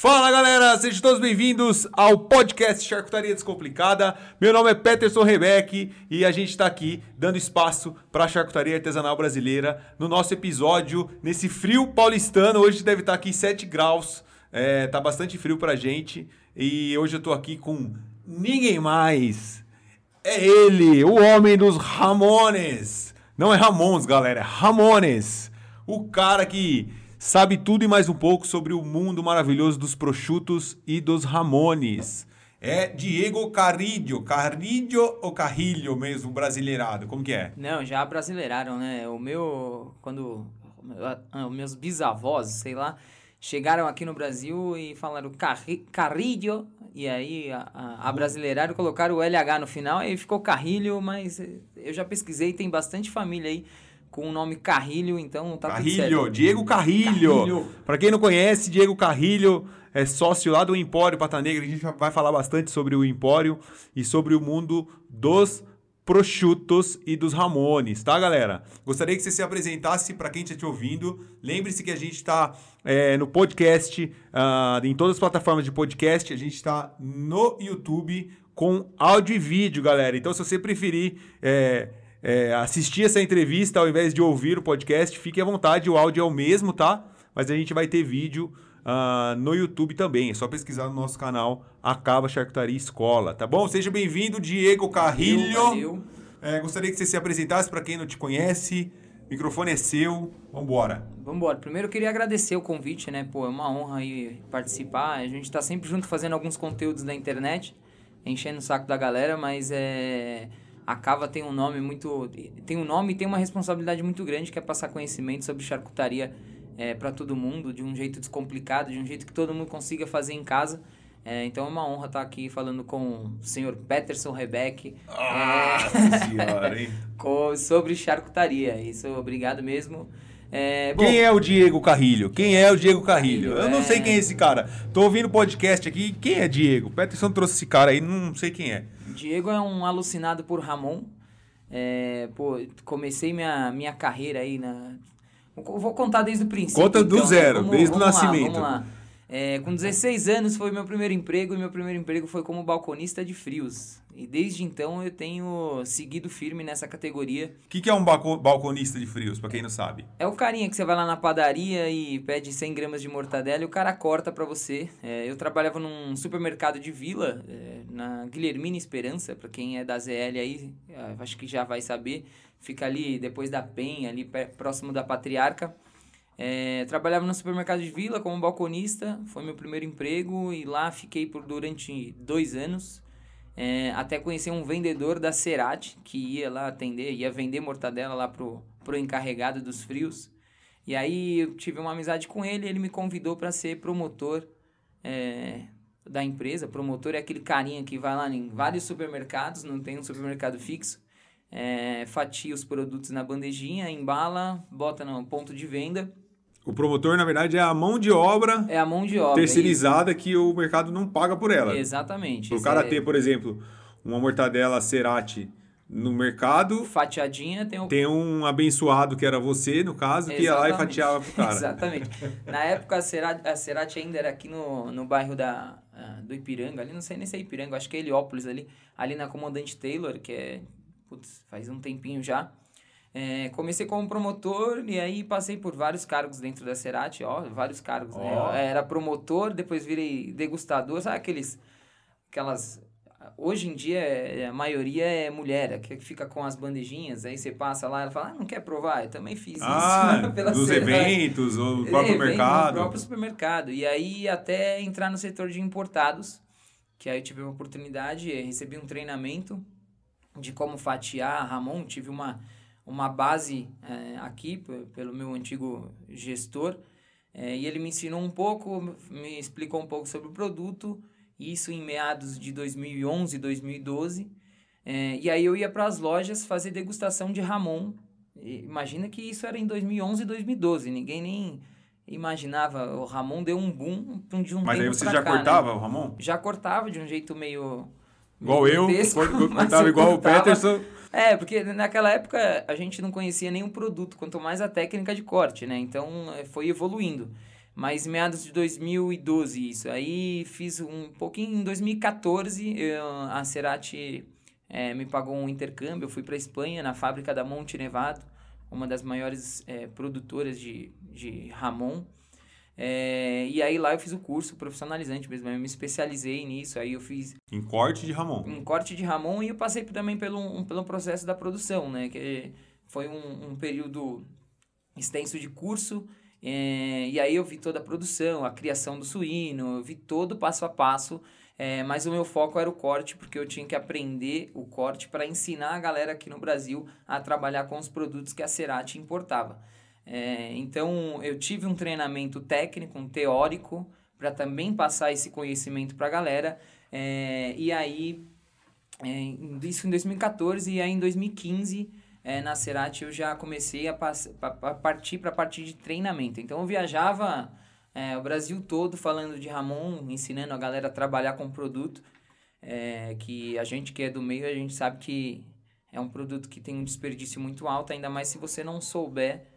Fala galera, sejam todos bem-vindos ao podcast Charcutaria Descomplicada. Meu nome é Peterson Rebeck e a gente está aqui dando espaço para a charcutaria artesanal brasileira no nosso episódio nesse frio paulistano. Hoje deve estar aqui 7 graus, é, tá bastante frio pra gente e hoje eu tô aqui com ninguém mais. É ele, o homem dos Ramones. Não é Ramones, galera, é Ramones. O cara que sabe tudo e mais um pouco sobre o mundo maravilhoso dos prosciutos e dos Ramones. É Diego Carrillo. Carrillo ou Carrilho mesmo, brasileirado? Como que é? Não, já brasileiraram, né? O meu, quando ah, meus bisavós, sei lá, chegaram aqui no Brasil e falaram Carri, Carrillo, e aí a, a, a brasileiraram colocaram o LH no final, aí ficou Carrilho, mas eu já pesquisei, tem bastante família aí com o nome Carrilho, então tá Carrilho, Diego Carrilho. Carrilho. Para quem não conhece, Diego Carrilho é sócio lá do Empório Pata Negra. A gente vai falar bastante sobre o Empório e sobre o mundo dos prosciutos e dos Ramones, tá, galera? Gostaria que você se apresentasse para quem está te ouvindo. Lembre-se que a gente está é, no podcast, uh, em todas as plataformas de podcast. A gente está no YouTube com áudio e vídeo, galera. Então, se você preferir é, é, assistir essa entrevista ao invés de ouvir o podcast, fique à vontade, o áudio é o mesmo, tá? Mas a gente vai ter vídeo uh, no YouTube também. É só pesquisar no nosso canal Acaba Charcutaria Escola, tá bom? Seja bem-vindo, Diego Carrilho. Valeu, valeu. É, gostaria que você se apresentasse para quem não te conhece. O microfone é seu. Vambora. Vambora. Primeiro eu queria agradecer o convite, né? Pô, é uma honra aí participar. A gente está sempre junto fazendo alguns conteúdos da internet, enchendo o saco da galera, mas é a Cava tem um nome muito tem um nome e tem uma responsabilidade muito grande que é passar conhecimento sobre charcutaria é, para todo mundo de um jeito descomplicado de um jeito que todo mundo consiga fazer em casa é, então é uma honra estar aqui falando com o senhor Peterson Rebeck ah, é, senhora, hein? com, sobre charcutaria isso obrigado mesmo é, bom, quem é o Diego Carrilho? Quem é o Diego Carrilho? Eu não sei quem é esse cara. Tô ouvindo podcast aqui. Quem é Diego? Peterson trouxe esse cara aí, não sei quem é. Diego é um alucinado por Ramon. É, pô, comecei minha, minha carreira aí na. Vou contar desde o princípio. Conta do então, zero, vamos, desde vamos o nascimento. Lá, vamos lá. É, com 16 anos foi meu primeiro emprego e meu primeiro emprego foi como balconista de frios. E desde então eu tenho seguido firme nessa categoria. O que, que, é um balconista de frios, para quem não sabe? É o carinha que você vai lá na padaria e pede 100 gramas de mortadela e o cara corta para você. É, eu trabalhava num supermercado de vila, é, na Guilhermina Esperança, para quem é da ZL aí, é, acho que já vai saber. Fica ali depois da Penha, ali próximo da Patriarca. É, trabalhava no supermercado de vila como balconista, foi meu primeiro emprego e lá fiquei por durante dois anos. É, até conhecer um vendedor da Cerati que ia lá atender, ia vender mortadela lá pro, pro encarregado dos frios. E aí eu tive uma amizade com ele, ele me convidou para ser promotor é, da empresa. Promotor é aquele carinha que vai lá em vários supermercados, não tem um supermercado fixo, é, fatia os produtos na bandejinha, embala, bota no ponto de venda o promotor, na verdade, é a mão de obra. É a mão de obra. Terceirizada que o mercado não paga por ela. Exatamente. O cara é... ter, por exemplo, uma mortadela Cerati no mercado. Fatiadinha tem um. Tem um abençoado que era você, no caso, que ia lá e fatiava pro cara. Exatamente. Na época, a Cerati, a Cerati ainda era aqui no, no bairro da, uh, do Ipiranga, ali, não sei nem se é Ipiranga, acho que é Heliópolis ali, ali na Comandante Taylor, que é. Putz, faz um tempinho já. É, comecei como promotor e aí passei por vários cargos dentro da Cerati, ó, vários cargos, oh. né? Era promotor, depois virei degustador, sabe aqueles, aquelas... Hoje em dia, é, a maioria é mulher, que fica com as bandejinhas, aí você passa lá, ela fala, ah, não quer provar? Eu também fiz ah, isso. pela dos eventos, ou no próprio é, mercado. No próprio supermercado. E aí, até entrar no setor de importados, que aí eu tive uma oportunidade, recebi um treinamento de como fatiar Ramon, tive uma uma base é, aqui pelo meu antigo gestor é, e ele me ensinou um pouco, me explicou um pouco sobre o produto, isso em meados de 2011, 2012. É, e aí eu ia para as lojas fazer degustação de Ramon. E imagina que isso era em 2011 e 2012, ninguém nem imaginava. O Ramon deu um boom de um Mas aí você já cá, cortava né? o Ramon? Já cortava de um jeito meio. Igual eu, cortava igual o Peterson. É, porque naquela época a gente não conhecia nenhum produto, quanto mais a técnica de corte, né? Então eh, foi evoluindo. Mas meados de 2012 isso. Aí fiz um pouquinho em 2014, eu, a Cerati é, me pagou um intercâmbio, eu fui para Espanha, na fábrica da Monte Nevado, uma das maiores é, produtoras de, de Ramon. É, e aí lá eu fiz o curso profissionalizante mesmo, eu me especializei nisso, aí eu fiz... Em corte de Ramon. Em corte de Ramon e eu passei também pelo, um, pelo processo da produção, né? Que foi um, um período extenso de curso, é, e aí eu vi toda a produção, a criação do suíno, eu vi todo passo a passo, é, mas o meu foco era o corte, porque eu tinha que aprender o corte para ensinar a galera aqui no Brasil a trabalhar com os produtos que a Cerati importava. É, então, eu tive um treinamento técnico, um teórico, para também passar esse conhecimento para a galera. É, e aí, é, isso em 2014, e aí em 2015, é, na Cerati, eu já comecei a, a partir para a parte de treinamento. Então, eu viajava é, o Brasil todo falando de Ramon, ensinando a galera a trabalhar com produto. É, que a gente que é do meio, a gente sabe que é um produto que tem um desperdício muito alto, ainda mais se você não souber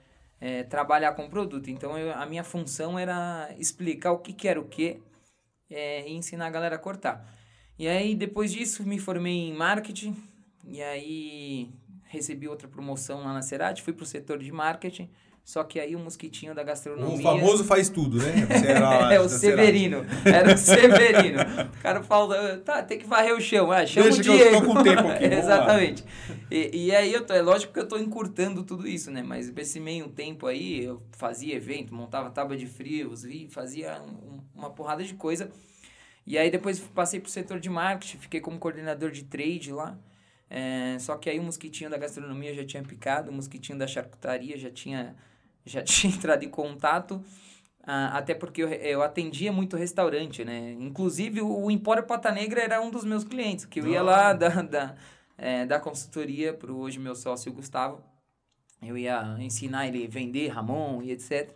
é, trabalhar com produto. Então eu, a minha função era explicar o que, que era o que é, e ensinar a galera a cortar. E aí depois disso me formei em marketing e aí recebi outra promoção lá na Cerati, fui para o setor de marketing. Só que aí o mosquitinho da gastronomia. O famoso faz tudo, né? Era, é, o Severino. Era o Severino. o cara fala, tá, tem que varrer o chão. Ah, chama Deixa o Diego. Que eu tô com tempo aqui. Exatamente. E, e aí eu tô, é lógico que eu tô encurtando tudo isso, né? Mas esse meio tempo aí, eu fazia evento, montava tábua de frios, fazia um, uma porrada de coisa. E aí depois passei pro setor de marketing, fiquei como coordenador de trade lá. É, só que aí o mosquitinho da gastronomia já tinha picado, o mosquitinho da charcutaria já tinha já tinha entrado em contato, ah, até porque eu, eu atendia muito restaurante, né? Inclusive o, Empório Pata Negra era um dos meus clientes, que eu ia lá da, da, é, da consultoria para hoje meu sócio Gustavo. Eu ia ensinar ele a vender Ramon e etc.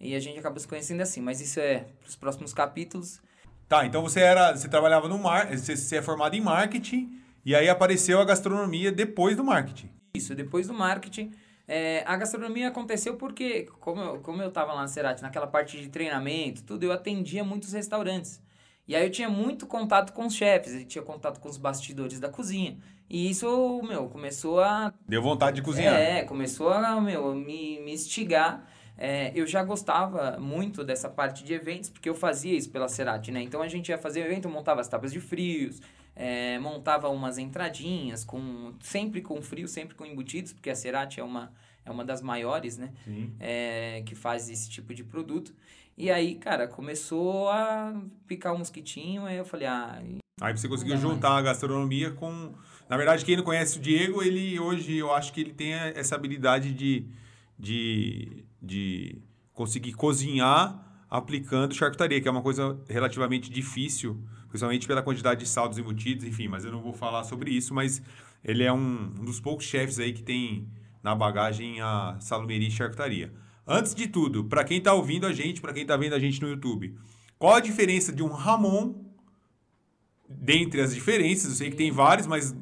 E a gente acabou se conhecendo assim, mas isso é para os próximos capítulos. Tá, então você era, você trabalhava no mar, você, você é formado em marketing e aí apareceu a gastronomia depois do marketing. Isso, depois do marketing. É, a gastronomia aconteceu porque, como eu, como eu tava lá na Cerati, naquela parte de treinamento, tudo, eu atendia muitos restaurantes. E aí eu tinha muito contato com os chefes, eu tinha contato com os bastidores da cozinha. E isso, meu, começou a... Deu vontade de cozinhar. É, começou a, meu, me, me instigar. É, eu já gostava muito dessa parte de eventos, porque eu fazia isso pela Cerati, né? Então a gente ia fazer evento, montava as tapas de frios, é, montava umas entradinhas, com sempre com frio, sempre com embutidos, porque a Cerati é uma, é uma das maiores, né? É, que faz esse tipo de produto. E aí, cara, começou a picar um mosquitinho, aí eu falei, ah... Aí você conseguiu juntar mais. a gastronomia com... Na verdade, quem não conhece o Diego, ele hoje, eu acho que ele tem essa habilidade de, de, de conseguir cozinhar aplicando charcutaria, que é uma coisa relativamente difícil, principalmente pela quantidade de saldos embutidos, enfim, mas eu não vou falar sobre isso, mas ele é um, um dos poucos chefes aí que tem na bagagem a salumeria e charcutaria. Antes de tudo, para quem está ouvindo a gente, para quem está vendo a gente no YouTube, qual a diferença de um Ramon, dentre as diferenças, eu sei que tem várias, mas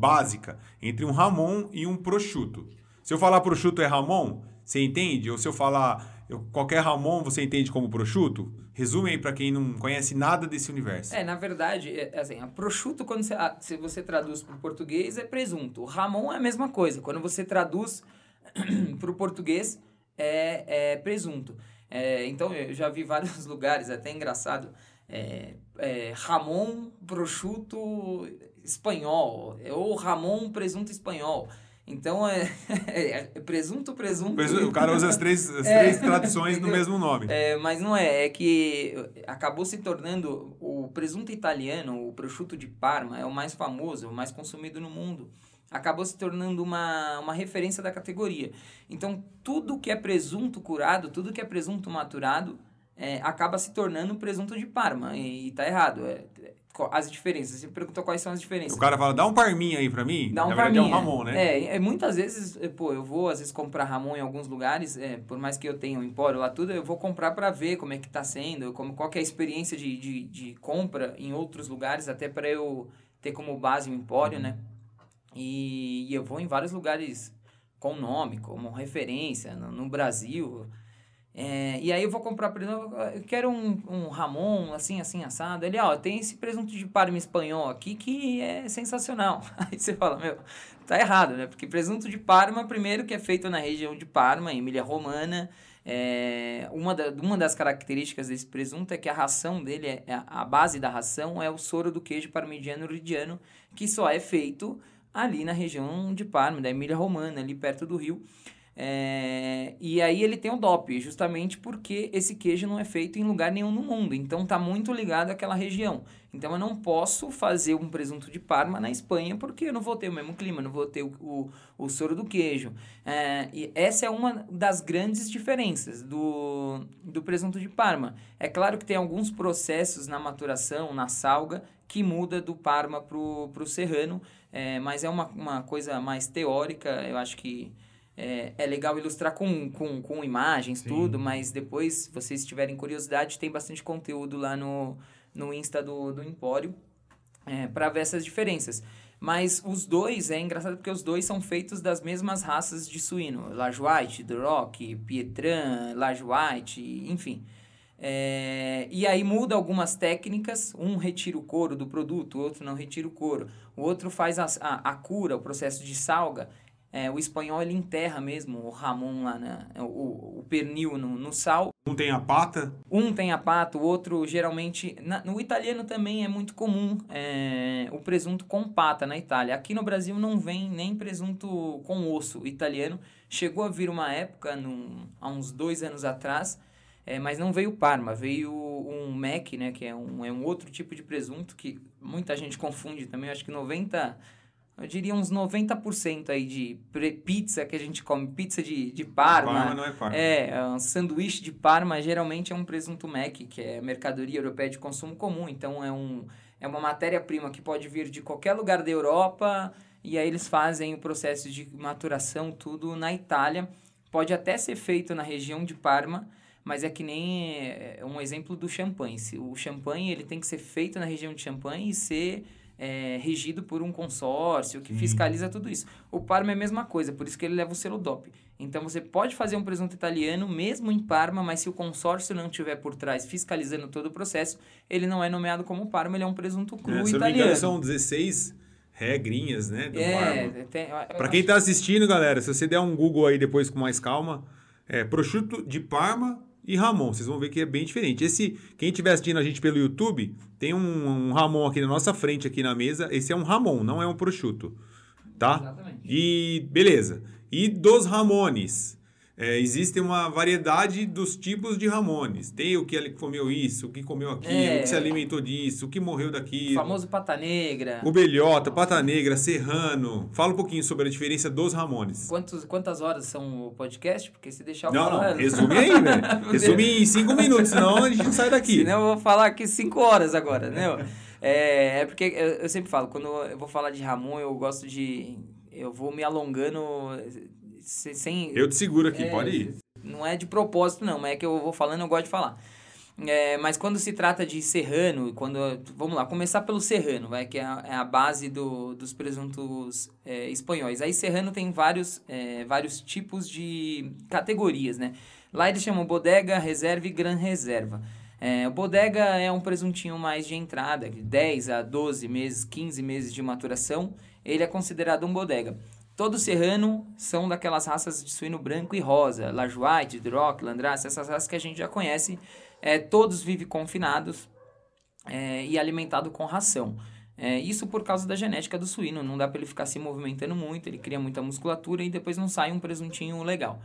básica, entre um Ramon e um prosciutto. Se eu falar prosciutto é Ramon, você entende? Ou se eu falar eu, qualquer Ramon você entende como prosciutto? Resume aí para quem não conhece nada desse universo. É, na verdade, é, é assim, a prosciutto, quando você, se você traduz para o português, é presunto. O Ramon é a mesma coisa. Quando você traduz para o português, é, é presunto. É, então, eu já vi vários lugares, até engraçado, é, é, Ramon prosciutto espanhol, ou Ramon presunto espanhol. Então é, é, é presunto, presunto. O cara usa as três, as é, no mesmo nome. É, mas não é, é que acabou se tornando o presunto italiano, o prosciutto de Parma, é o mais famoso, o mais consumido no mundo. Acabou se tornando uma, uma referência da categoria. Então, tudo que é presunto curado, tudo que é presunto maturado, é, acaba se tornando presunto de Parma. E, e tá errado. É, as diferenças. Você perguntou quais são as diferenças. O cara fala, dá um parminha aí pra mim. Dá um parminha. é um Ramon, né? É, é, muitas vezes, é, pô, eu vou às vezes comprar Ramon em alguns lugares, é, por mais que eu tenha um empório lá tudo, eu vou comprar para ver como é que tá sendo, como, qual é a experiência de, de, de compra em outros lugares, até para eu ter como base o empório, uhum. né? E, e, eu vou em vários lugares com nome, como referência, no, no Brasil. É, e aí eu vou comprar, exemplo, eu quero um, um Ramon, assim, assim, assado. Ele, ó, tem esse presunto de Parma espanhol aqui que é sensacional. Aí você fala, meu, tá errado, né? Porque presunto de Parma, primeiro que é feito na região de Parma, Emília Romana. É, uma, da, uma das características desse presunto é que a ração dele, é, é, a base da ração é o soro do queijo parmigiano ridiano, que só é feito ali na região de Parma, da Emília Romana, ali perto do rio. É, e aí ele tem o DOP, justamente porque esse queijo não é feito em lugar nenhum no mundo. Então tá muito ligado àquela região. Então eu não posso fazer um presunto de Parma na Espanha porque eu não vou ter o mesmo clima, não vou ter o, o, o soro do queijo. É, e essa é uma das grandes diferenças do, do presunto de Parma. É claro que tem alguns processos na maturação, na salga, que muda do Parma pro, pro Serrano, é, mas é uma, uma coisa mais teórica, eu acho que é, é legal ilustrar com, com, com imagens, Sim. tudo, mas depois, se vocês tiverem curiosidade, tem bastante conteúdo lá no, no Insta do, do Empório é, para ver essas diferenças. Mas os dois, é engraçado porque os dois são feitos das mesmas raças de suíno. Lajoite, Duroc, Pietran, Lajoite, enfim. É, e aí muda algumas técnicas, um retira o couro do produto, o outro não retira o couro. O outro faz a, a, a cura, o processo de salga, é, o espanhol ele enterra mesmo o ramon lá, né? o, o pernil no, no sal. Um tem a pata? Um tem a pata, o outro geralmente... Na, no italiano também é muito comum é, o presunto com pata na Itália. Aqui no Brasil não vem nem presunto com osso italiano. Chegou a vir uma época, num, há uns dois anos atrás, é, mas não veio Parma, veio um Mac, né, que é um, é um outro tipo de presunto que muita gente confunde também, acho que 90 eu diria uns 90% aí de pizza que a gente come, pizza de, de Parma. Parma não é Parma. É, um sanduíche de Parma geralmente é um presunto Mac, que é mercadoria europeia de consumo comum. Então é, um, é uma matéria-prima que pode vir de qualquer lugar da Europa e aí eles fazem o processo de maturação tudo na Itália. Pode até ser feito na região de Parma, mas é que nem é, um exemplo do champanhe. O champanhe ele tem que ser feito na região de Champagne e ser é, regido por um consórcio que fiscaliza tudo isso. O Parma é a mesma coisa, por isso que ele leva o selo DOP. Então você pode fazer um presunto italiano mesmo em Parma, mas se o consórcio não estiver por trás fiscalizando todo o processo, ele não é nomeado como Parma, ele é um presunto cru é, se italiano. Se me são 16 regrinhas, né, do é, Para quem está assistindo, galera, se você der um Google aí depois com mais calma, é prosciutto de Parma e Ramon. Vocês vão ver que é bem diferente. Esse, quem estiver assistindo a gente pelo YouTube, tem um, um, Ramon aqui na nossa frente, aqui na mesa. Esse é um Ramon, não é um prosciutto. Tá? Exatamente. E beleza. E dos Ramones. É, existe uma variedade dos tipos de Ramones. Tem o que ele comeu isso, o que comeu aquilo, é, o que se alimentou disso, o que morreu daquilo. O famoso pata negra. O belhota, pata negra, serrano. Fala um pouquinho sobre a diferença dos Ramones. Quantos, quantas horas são o podcast? Porque se deixar eu não, falar... Não, resume aí, velho. resume em cinco minutos, senão a gente não sai daqui. Senão eu vou falar aqui cinco horas agora, né? é, é porque eu, eu sempre falo, quando eu vou falar de Ramon, eu gosto de... Eu vou me alongando sem. Eu te seguro aqui, é, pode ir. Não é de propósito, não, mas é que eu vou falando, eu gosto de falar. É, mas quando se trata de serrano, quando vamos lá, começar pelo serrano, vai, que é a, é a base do, dos presuntos é, espanhóis. Aí serrano tem vários, é, vários tipos de categorias, né? Lá eles chamam bodega, reserva e gran reserva. É, o bodega é um presuntinho mais de entrada, de 10 a 12 meses, 15 meses de maturação, ele é considerado um bodega. Todo serrano são daquelas raças de suíno branco e rosa, Lajoite, Drock, Landrace, essas raças que a gente já conhece. É, todos vivem confinados é, e alimentados com ração. É, isso por causa da genética do suíno, não dá para ele ficar se movimentando muito, ele cria muita musculatura e depois não sai um presuntinho legal.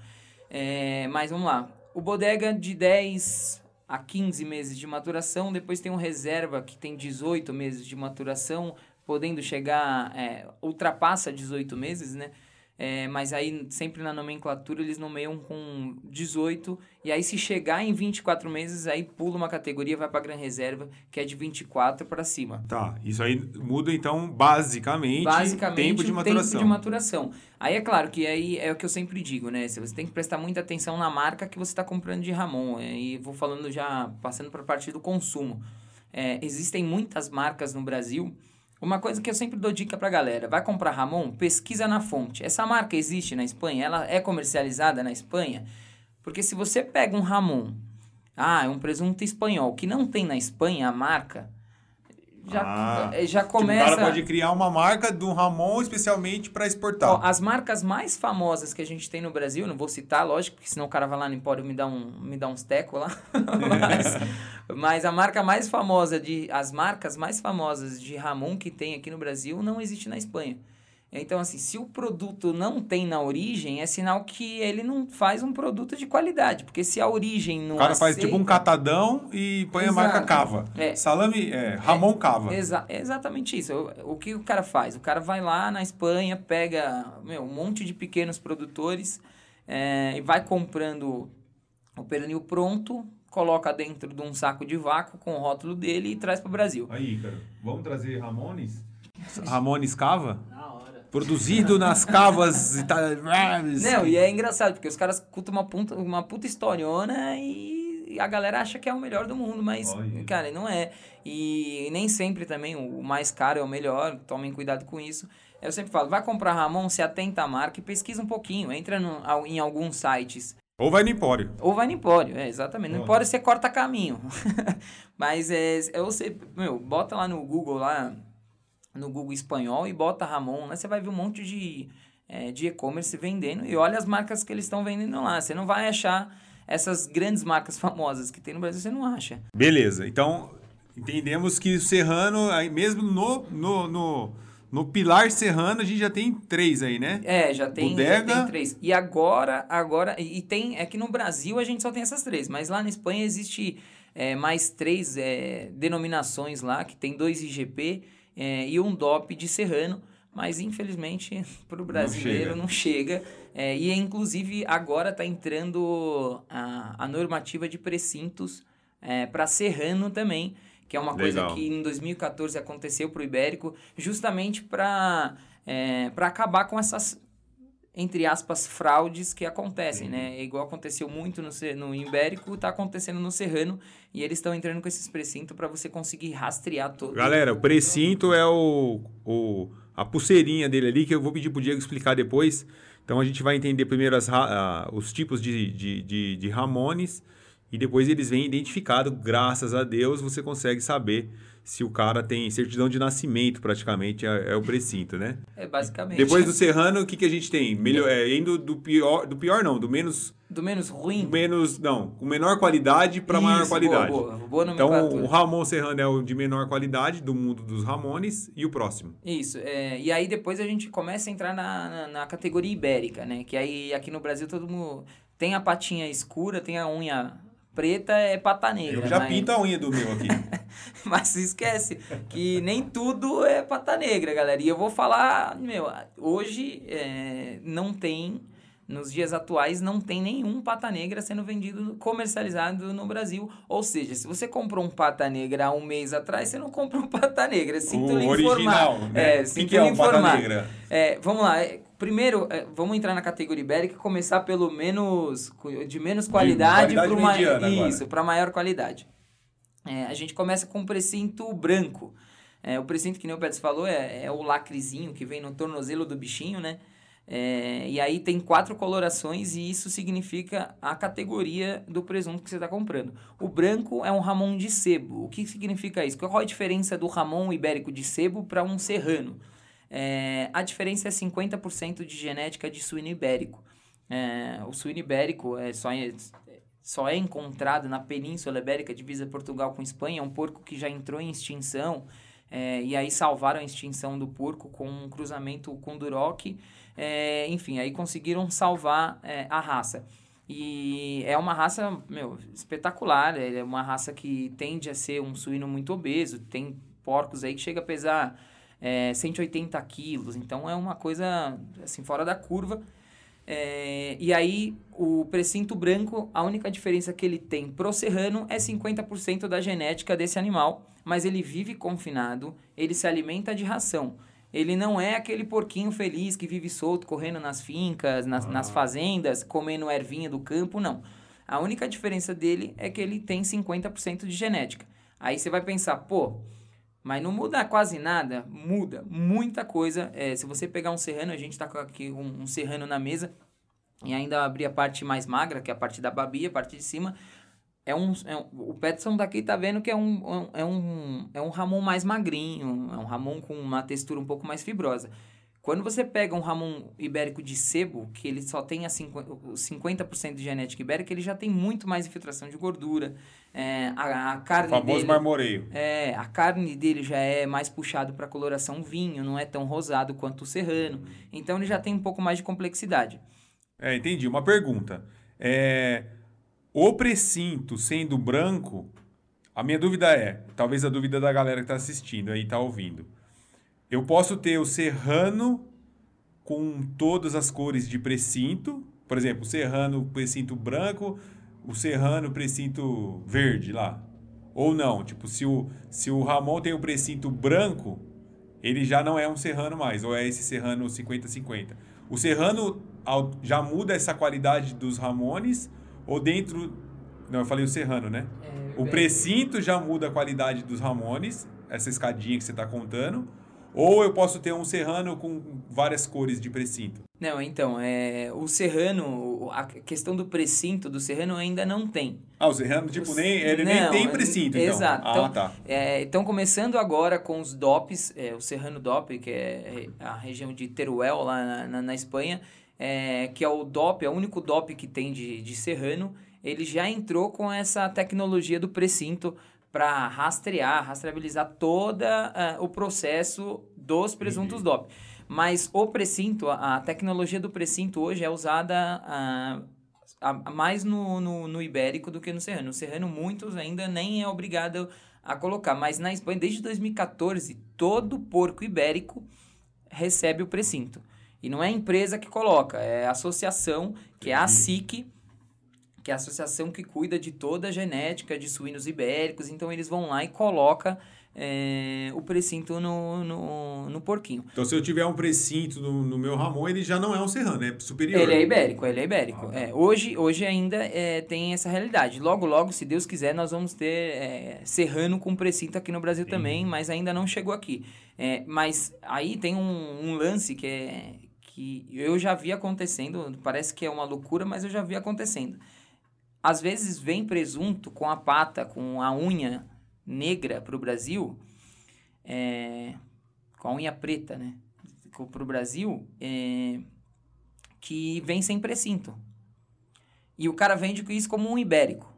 É, mas vamos lá, o bodega de 10 a 15 meses de maturação, depois tem um reserva que tem 18 meses de maturação, podendo chegar, é, ultrapassa 18 meses, né? É, mas aí sempre na nomenclatura eles nomeiam com 18 e aí se chegar em 24 meses aí pula uma categoria vai para gran reserva que é de 24 para cima. Tá, isso aí muda então basicamente, basicamente tempo de maturação. Tempo de maturação. Aí é claro que aí é o que eu sempre digo, né? Você tem que prestar muita atenção na marca que você está comprando de Ramon é, e vou falando já passando para a parte do consumo. É, existem muitas marcas no Brasil uma coisa que eu sempre dou dica pra galera: vai comprar Ramon? Pesquisa na fonte. Essa marca existe na Espanha? Ela é comercializada na Espanha? Porque se você pega um Ramon, ah, é um presunto espanhol, que não tem na Espanha a marca, já, ah, eh, já começa. Tipo, o cara pode criar uma marca do Ramon especialmente para exportar. Ó, as marcas mais famosas que a gente tem no Brasil, não vou citar, lógico, porque senão o cara vai lá no Empório me dá, um, me dá uns tecos lá. mas, mas, a marca mais famosa de. As marcas mais famosas de Ramon que tem aqui no Brasil não existe na Espanha. Então, assim, se o produto não tem na origem, é sinal que ele não faz um produto de qualidade. Porque se a origem não. O cara aceita... faz tipo um catadão e põe Exato. a marca Cava. É. Salame, é, Ramon é, Cava. Exa é exatamente isso. O, o, que o cara faz? O cara vai lá na Espanha, pega meu, um monte de pequenos produtores é, e vai comprando o pernil pronto, coloca dentro de um saco de vácuo com o rótulo dele e traz para o Brasil. Aí, cara, vamos trazer Ramones? Ramones Cava? Produzido nas cavas e tal. Não, e é engraçado, porque os caras contam uma puta, uma puta historiona e a galera acha que é o melhor do mundo, mas, Olha. cara, não é. E nem sempre também o mais caro é o melhor, tomem cuidado com isso. Eu sempre falo, vai comprar Ramon, se atenta à marca e pesquisa um pouquinho, entra no, em alguns sites. Ou vai no Empório. Ou vai no Empório, é, exatamente. No Empório você corta caminho. mas é, é você, meu, bota lá no Google lá, no Google espanhol e bota Ramon, né? Você vai ver um monte de é, de e-commerce vendendo e olha as marcas que eles estão vendendo lá. Você não vai achar essas grandes marcas famosas que tem no Brasil, você não acha. Beleza, então entendemos que o Serrano, aí mesmo no, no, no, no Pilar Serrano, a gente já tem três aí, né? É, já tem, Bodega. já tem três. E agora, agora, e tem, é que no Brasil a gente só tem essas três, mas lá na Espanha existe é, mais três é, denominações lá, que tem dois IGP é, e um DOP de Serrano, mas infelizmente para o brasileiro não chega. Não chega é, e inclusive agora está entrando a, a normativa de precintos é, para Serrano também, que é uma Legal. coisa que em 2014 aconteceu para o Ibérico, justamente para é, acabar com essas entre aspas, fraudes que acontecem, né? É igual aconteceu muito no, no Ibérico, está acontecendo no Serrano, e eles estão entrando com esses precintos para você conseguir rastrear todo. Galera, o precinto é o, o, a pulseirinha dele ali, que eu vou pedir pro Diego explicar depois. Então a gente vai entender primeiro as, os tipos de, de, de, de Ramones, e depois eles vêm identificados, graças a Deus, você consegue saber se o cara tem certidão de nascimento, praticamente, é, é o precinto, né? É, basicamente. Depois do Serrano, o que, que a gente tem? Melhor, é, indo do pior, do pior não, do menos... Do menos ruim? Do menos, não, com menor qualidade para maior qualidade. Boa, boa, boa então, o Ramon Serrano é o de menor qualidade, do mundo dos Ramones, e o próximo? Isso, é, e aí depois a gente começa a entrar na, na, na categoria ibérica, né? Que aí aqui no Brasil todo mundo tem a patinha escura, tem a unha preta é pata negra. Eu já mas... pinto a unha do meu aqui. mas esquece que nem tudo é pata negra, galera. E eu vou falar, meu, hoje é, não tem, nos dias atuais, não tem nenhum pata negra sendo vendido, comercializado no Brasil. Ou seja, se você comprou um pata negra há um mês atrás, você não comprou um pata negra. Sinto o lhe original, informar. Né? É, sinto que, que é um informar. pata negra? É, vamos lá. Primeiro, é, vamos entrar na categoria ibérica e começar pelo menos de menos qualidade, para uma isso, para maior qualidade. É, a gente começa com o precinto branco. É, o precinto que nem o Pets falou é, é, o lacrezinho que vem no tornozelo do bichinho, né? É, e aí tem quatro colorações e isso significa a categoria do presunto que você está comprando. O branco é um ramon de sebo. O que significa isso? Qual a diferença do ramon ibérico de sebo para um serrano? É, a diferença é 50% de genética de suíno ibérico. É, o suíno ibérico é só, é, só é encontrado na Península Ibérica, divisa Portugal com Espanha. É um porco que já entrou em extinção. É, e aí salvaram a extinção do porco com um cruzamento com Duroc. É, enfim, aí conseguiram salvar é, a raça. E é uma raça, meu, espetacular. É uma raça que tende a ser um suíno muito obeso. Tem porcos aí que chega a pesar é, 180 quilos, então é uma coisa assim fora da curva. É, e aí, o precinto branco, a única diferença que ele tem pro serrano é 50% da genética desse animal, mas ele vive confinado, ele se alimenta de ração. Ele não é aquele porquinho feliz que vive solto, correndo nas fincas, nas, ah. nas fazendas, comendo ervinha do campo, não. A única diferença dele é que ele tem 50% de genética. Aí você vai pensar, pô, mas não muda quase nada, muda muita coisa. É, se você pegar um serrano, a gente está com aqui um, um serrano na mesa. e ainda abrir a parte mais magra, que é a parte da babia, a parte de cima, é um, é um, o Peterson daqui tá vendo que é um, é um, é um Ramon mais magrinho, é um Ramon com uma textura um pouco mais fibrosa. Quando você pega um Ramon ibérico de sebo, que ele só tem a 50%, 50 de genética ibérica, ele já tem muito mais infiltração de gordura. É, a, a carne o famoso dele, marmoreio. É, a carne dele já é mais puxado para coloração vinho, não é tão rosado quanto o serrano. Então ele já tem um pouco mais de complexidade. É, entendi. Uma pergunta. É, o precinto sendo branco, a minha dúvida é, talvez a dúvida da galera que está assistindo aí, está ouvindo. Eu posso ter o serrano com todas as cores de precinto, por exemplo, o serrano precinto branco, o serrano precinto verde lá. Ou não, tipo, se o, se o Ramon tem o precinto branco, ele já não é um serrano mais, ou é esse serrano 50-50. O serrano já muda essa qualidade dos Ramones, ou dentro. Não, eu falei o serrano, né? É, o precinto já muda a qualidade dos Ramones, essa escadinha que você está contando ou eu posso ter um serrano com várias cores de precinto? Não, então, é, o serrano, a questão do precinto do serrano ainda não tem. Ah, o serrano, tipo, o, nem, ele não, nem tem precinto, então. Exato. Ah, então, tá. É, então, começando agora com os DOPs, é, o serrano DOP, que é a região de Teruel, lá na, na, na Espanha, é, que é o DOP, é o único DOP que tem de, de serrano, ele já entrou com essa tecnologia do precinto para rastrear, rastreabilizar todo uh, eh, o processo dos presuntos uhum. DOP. Mas o precinto, a, a, tecnologia do precinto hoje é usada uh, a, a mais no, no, no, ibérico do que no serrano. No serrano, muitos ainda nem é obrigado a colocar. Mas na Espanha, desde 2014, todo porco ibérico recebe o precinto. E não é a empresa que coloca, é a associação, que é a SIC, que é a associação que cuida de toda a genética de suínos ibéricos. Então eles vão lá e colocam é, o precinto no, no, no, porquinho. Então, se eu tiver um precinto no, no, meu Ramon, ele já não é um serrano, é superior. Ele é ibérico, ele é ibérico. Ah, é, hoje, hoje ainda é, tem essa realidade. Logo, logo, se Deus quiser, nós vamos ter é, serrano com precinto aqui no Brasil Sim. também, mas ainda não chegou aqui. É, mas aí tem um, um lance que é que eu já vi acontecendo, parece que é uma loucura, mas eu já vi acontecendo às vezes vem presunto com a pata, com a unha negra para o Brasil, é, com a unha preta, né? Para o Brasil, é, que vem sem precinto. E o cara vende isso como um ibérico.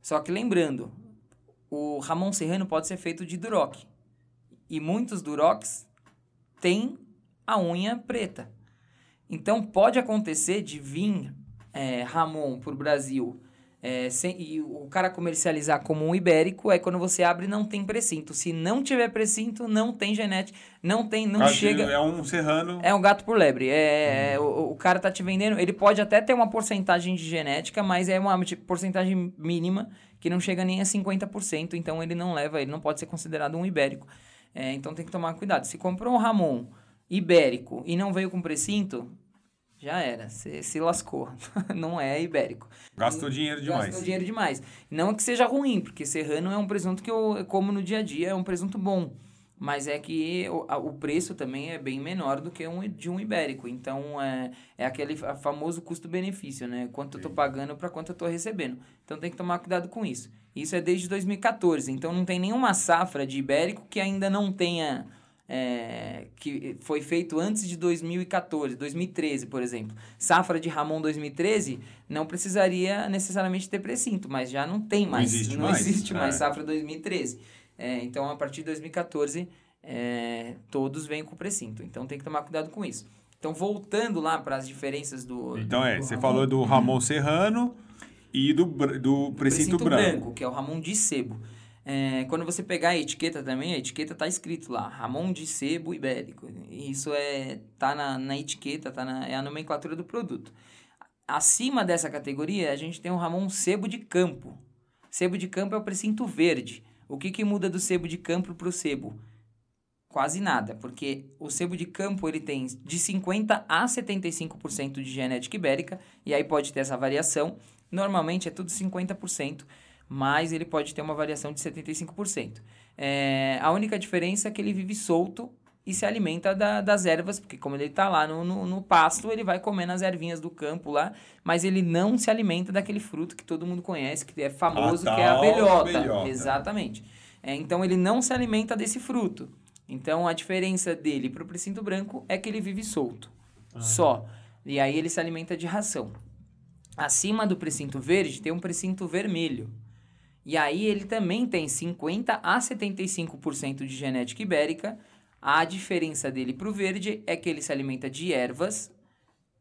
Só que lembrando, o Ramon Serrano pode ser feito de duroc. E muitos durocs têm a unha preta. Então pode acontecer de vir é, Ramon para o Brasil é, sem, e o cara comercializar como um ibérico é quando você abre não tem precinto. Se não tiver precinto, não tem genética, não tem, não chega. É um serrano. É um gato por lebre. É, uhum. o, o, cara tá te vendendo. Ele pode até ter uma porcentagem de genética, mas é uma porcentagem mínima que não chega nem a 50%. Então ele não leva, ele não pode ser considerado um ibérico. É, então tem que tomar cuidado. Se comprou um Ramon ibérico e não veio com precinto, já era, você se lascou. não é ibérico. Gastou dinheiro demais. Gastou dinheiro demais. Não que seja ruim, porque serrano é um presunto que eu como no dia a dia, é um presunto bom. Mas é que o, a, o preço também é bem menor do que um de um ibérico. Então, é, é aquele famoso custo-benefício, né? Quanto eu tô pagando para quanto eu tô recebendo. Então, tem que tomar cuidado com isso. Isso é desde 2014. Então, não tem nenhuma safra de ibérico que ainda não tenha é, que foi feito antes de 2014, 2013, por exemplo. Safra de Ramon 2013 não precisaria necessariamente ter precinto, mas já não tem mais. Não existe não mais, existe mais é. safra 2013. É, então, a partir de 2014, é, todos vêm com precinto. Então, tem que tomar cuidado com isso. Então, voltando lá para as diferenças do. Então, do, é, do você Ramon. falou do Ramon Serrano e do, do precinto, precinto branco. branco. Que é o Ramon de sebo. É, quando você pegar a etiqueta também, a etiqueta tá escrito lá, Ramon de sebo ibérico. Isso é tá na, na etiqueta, tá na, é a nomenclatura do produto. Acima dessa categoria, a gente tem o Ramon sebo de campo. Sebo de campo é o precinto verde. O que, que muda do sebo de campo para o sebo? Quase nada, porque o sebo de campo ele tem de 50% a 75% de genética ibérica, e aí pode ter essa variação. Normalmente é tudo 50% mas ele pode ter uma variação de 75%. É, a única diferença é que ele vive solto e se alimenta da, das ervas, porque como ele está lá no, no, no, pasto, ele vai comendo as ervinhas do campo lá, mas ele não se alimenta daquele fruto que todo mundo conhece, que é famoso, que é a abelhota. abelhota. Exatamente. É, então ele não se alimenta desse fruto. Então a diferença dele para o precinto branco é que ele vive solto. Ah. Só. E aí ele se alimenta de ração. Acima do precinto verde tem um precinto vermelho. E aí ele também tem 50 a 75% de genética ibérica a diferença dele para o verde é que ele se alimenta de ervas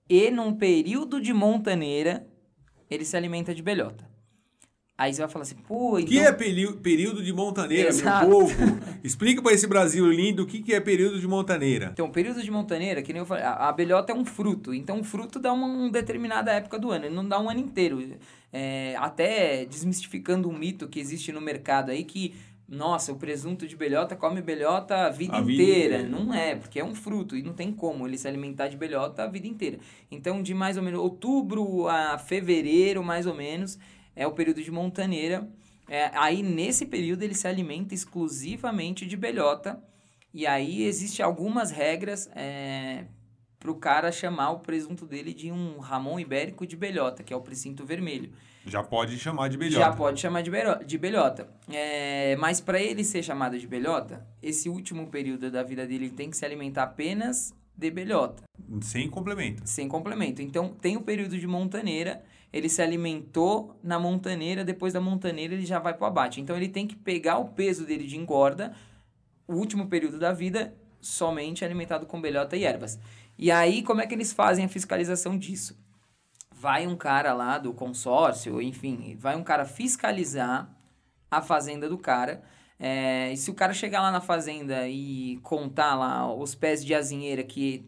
e num período de montaneira ele se alimenta de belhota. Aí você vai falar assim, pô, então... que é período de montaneira, Exato. meu povo? Explica para esse Brasil lindo o que, que é período de montaneira. Então, período de montaneira, que nem eu falei, a abelhota é um fruto. Então, o fruto dá uma, uma determinada época do ano, ele não dá um ano inteiro. É, até desmistificando um mito que existe no mercado aí, que nossa, o presunto de belhota come belhota a vida a inteira. Vida não é, porque é um fruto e não tem como ele se alimentar de belhota a vida inteira. Então, de mais ou menos outubro a fevereiro, mais ou menos, é o período de montaneira. É, aí, nesse período, ele se alimenta exclusivamente de belhota. E aí, existem algumas regras é, para o cara chamar o presunto dele de um Ramon Ibérico de belhota, que é o precinto vermelho. Já pode chamar de belhota. Já pode chamar de, de belhota. É, mas para ele ser chamado de belhota, esse último período da vida dele tem que se alimentar apenas de belhota. Sem complemento. Sem complemento. Então, tem o período de montaneira, ele se alimentou na montaneira, depois da montaneira ele já vai para o abate. Então, ele tem que pegar o peso dele de engorda, o último período da vida, somente alimentado com belhota e ervas. E aí, como é que eles fazem a fiscalização disso? vai um cara lá do consórcio, enfim, vai um cara fiscalizar a fazenda do cara. É, e se o cara chegar lá na fazenda e contar lá os pés de azinheira, que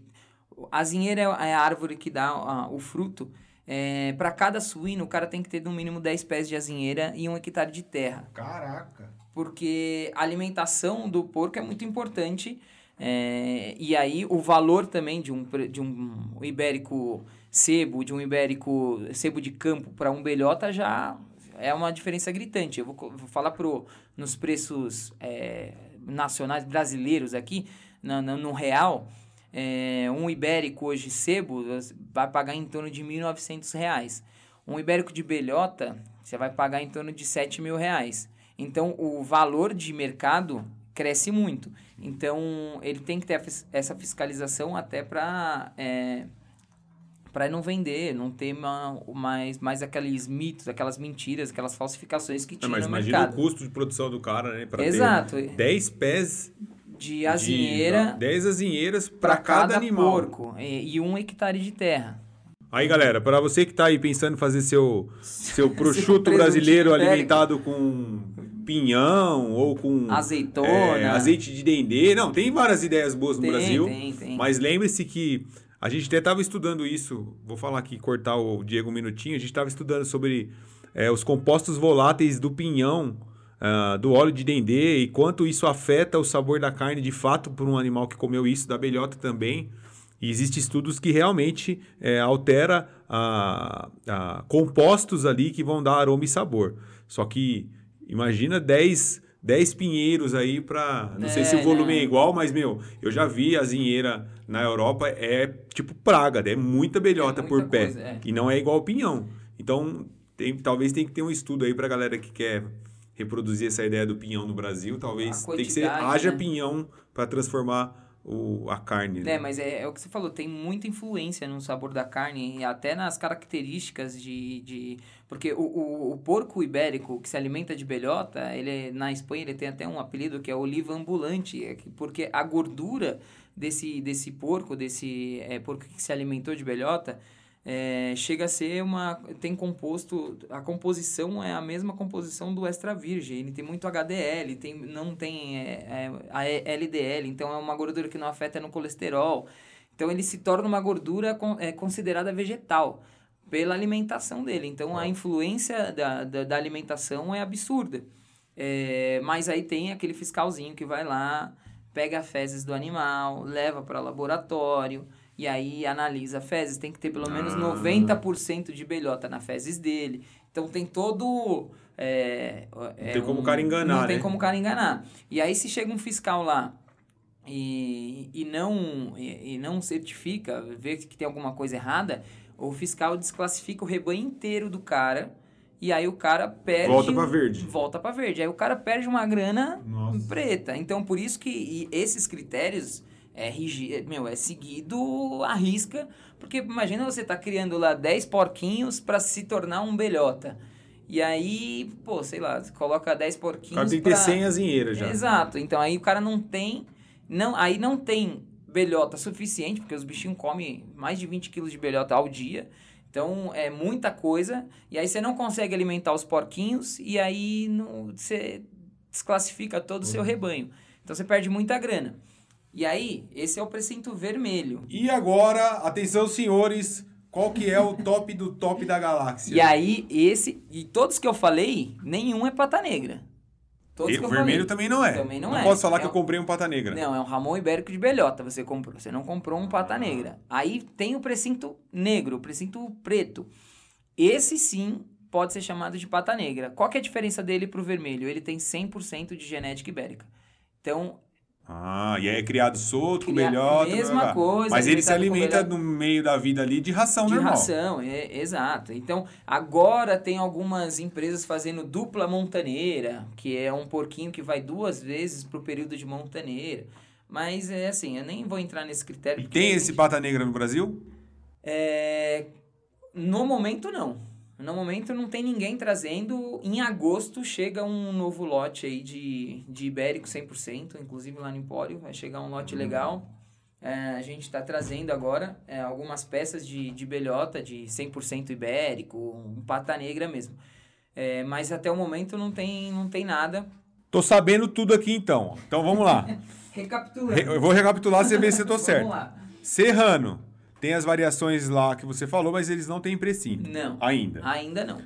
azinheira é a árvore que dá a, o fruto, é, para cada suíno o cara tem que ter no mínimo 10 pés de azinheira e um hectare de terra. Caraca! Porque a alimentação do porco é muito importante. É, e aí o valor também de um, de um ibérico sebo, de um ibérico, sebo de campo para um belhota já é uma diferença gritante. Eu vou, vou falar pro, nos preços é, nacionais brasileiros aqui, no, no, real, é, um ibérico hoje sebo vai pagar em torno de R$ 1.900. Um ibérico de belhota, você vai pagar em torno de 7 mil reais. Então, o valor de mercado cresce muito. Então, ele tem que ter essa fiscalização até para é, para não vender, não ter uma, mais, mais aqueles mitos, aquelas mentiras, aquelas falsificações que tinha no mercado. Mas imagina o custo de produção do cara, né? Pra Exato. Ter 10 pés de azinheira. 10 azinheiras para cada, cada animal. porco e, e um hectare de terra. Aí, galera, para você que está aí pensando em fazer seu, seu prosciutto brasileiro alimentado com pinhão ou com azeitona, é, azeite de dendê, não, tem várias ideias boas no tem, Brasil. Tem, tem. Mas lembre-se que a gente até estava estudando isso, vou falar aqui, cortar o Diego um minutinho, a gente estava estudando sobre é, os compostos voláteis do pinhão, uh, do óleo de dendê e quanto isso afeta o sabor da carne de fato por um animal que comeu isso, da belhota também. E existem estudos que realmente é, altera a, a compostos ali que vão dar aroma e sabor. Só que imagina 10 10 pinheiros aí para. Não é, sei se o volume é igual, mas, meu, eu já vi a zinheira na Europa, é tipo praga, é muita belhota é muita por coisa, pé. É. E não é igual ao pinhão. Então, tem, talvez tem que ter um estudo aí pra galera que quer reproduzir essa ideia do pinhão no Brasil. Talvez tem que ser. Haja né? pinhão para transformar o, a carne. Né? É, mas é, é, o que você falou, tem muita influência no sabor da carne e até nas características de. de porque o, o, o, porco ibérico que se alimenta de belhota, ele na Espanha ele tem até um apelido que é oliva ambulante, é porque a gordura desse, desse porco, desse é, porco que se alimentou de belhota, é, chega a ser uma. Tem composto. A composição é a mesma composição do extra virgem. Ele tem muito HDL, tem, não tem é, é, LDL, então é uma gordura que não afeta no colesterol. Então ele se torna uma gordura com, é, considerada vegetal pela alimentação dele. Então a influência da, da, da alimentação é absurda. É, mas aí tem aquele fiscalzinho que vai lá, pega fezes do animal, leva para laboratório e aí analisa fezes, tem que ter pelo menos ah. 90% de belhota na fezes dele. Então tem todo. É, não é tem como o cara enganar. Não né? tem como o cara enganar. E aí, se chega um fiscal lá e, e, não, e, e não certifica, vê que tem alguma coisa errada, o fiscal desclassifica o rebanho inteiro do cara e aí o cara perde. Volta pra verde. Volta pra verde. Aí o cara perde uma grana Nossa. preta. Então, por isso que esses critérios é, rigi, meu, é seguido à risca. Porque imagina você tá criando lá 10 porquinhos para se tornar um belhota. E aí, pô, sei lá, você coloca 10 porquinhos. O cara tem que ter pra... 100 azinheiras já. Exato. Então aí o cara não tem. Não, aí não tem belhota suficiente, porque os bichinhos comem mais de 20 quilos de belhota ao dia. Então é muita coisa. E aí você não consegue alimentar os porquinhos e aí não, você desclassifica todo o seu Uhum. rebanho. Então você perde muita grana. E aí, esse é o precinto vermelho. E agora, atenção senhores, qual que é o top do top da galáxia? E aí, esse. E todos que eu falei, nenhum é pata negra. Todos E que eu o vermelho falei. também não é. Também não é. posso falar É que eu um- comprei um pata negra. Não, é um Ramon Ibérico de belhota você comprou. Você não comprou um pata negra. Aí tem o precinto negro, o precinto preto. Esse sim pode ser chamado de pata negra. Qual que é a diferença dele pro vermelho? Ele tem 100% de genética ibérica. Então, Ah, e aí é criado solto, Cria- belhota. mesma blá, blá. coisa, Mas ele se alimenta no meio da vida ali de ração de normal. ração, é, exato. Então, agora tem algumas empresas fazendo dupla montaneira, que é um porquinho que vai duas vezes pro período de montaneira. Mas é assim, eu nem vou entrar nesse critério. E tem a esse gente- pata negra no Brasil? É, no momento, não. No momento, não tem ninguém trazendo. Em agosto, chega um novo lote aí de, de ibérico 100%, inclusive lá no Empório. Vai chegar um lote legal. É, a gente está trazendo agora é, algumas peças de, de belhota de 100% ibérico, um pata negra mesmo. É, mas até o momento não tem, não tem nada. Tô sabendo tudo aqui então. Então vamos lá. Recapitulando. Re- Eu vou recapitular você ver se eu tô certo. Vamos lá. Serrano. Tem as variações lá que você falou, mas eles não têm precinto. Não. Ainda. Ainda não.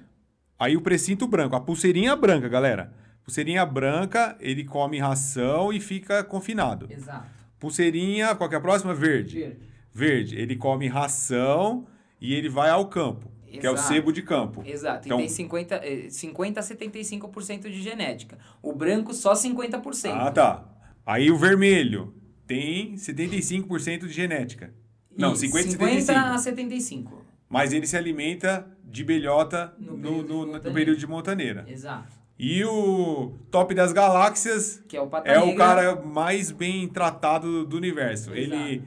Aí o precinto branco, a pulseirinha branca, galera. Pulseirinha branca, ele come ração e fica confinado. Exato. Pulseirinha, qual que é a próxima? Verde. Verde, ele come ração e ele vai ao campo, que é o Exato. sebo de campo. Exato, Então- e tem 50, eh, 50 a 75% de genética. O branco só 50%. Ah, tá. Aí o vermelho tem 75% de genética. Não, E 50 e 50 75. a 75. Mas ele se alimenta de belhota No no, período de no- no montaneira. período de montaneira. Exato. E o top das galáxias Que é o é o cara mais bem tratado do universo. Exato. Ele,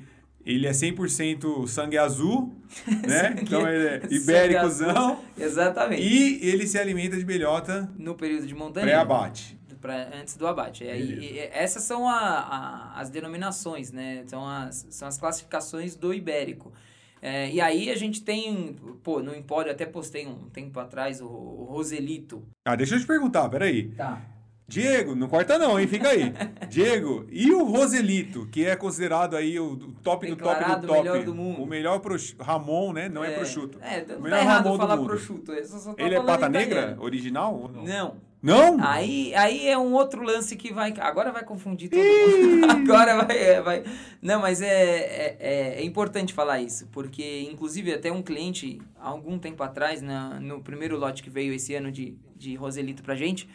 ele é 100% sangue azul, né? Sangue- então ele é ibéricozão. Exatamente. E ele se alimenta de belhota No período de montaneira. pré-abate. Antes do abate. É, e- essas são a, a- as denominações, né? São as, são as classificações do ibérico. É, e aí a gente tem, pô, no Empório, até postei um tempo atrás o, o Roselito. Ah, deixa eu te perguntar, peraí. Tá. Diego, não corta não, hein? Fica aí. Diego, e o Roselito, que é considerado aí o top do top do Declarado o top? melhor do mundo. O melhor prosciutto. Ramon, né? Não é, prosciutto. É, O melhor tá errado Ramon falar prosciutto. Ele é pata negra? Original? ou não? Não. Não? Aí, aí é um outro lance que vai. Agora vai confundir todo mundo. Agora vai, é, vai. Não, mas é, é, é, é importante falar isso, porque, inclusive, até um cliente, há algum tempo atrás, na, no primeiro lote que veio esse ano de, de Roselito pra gente,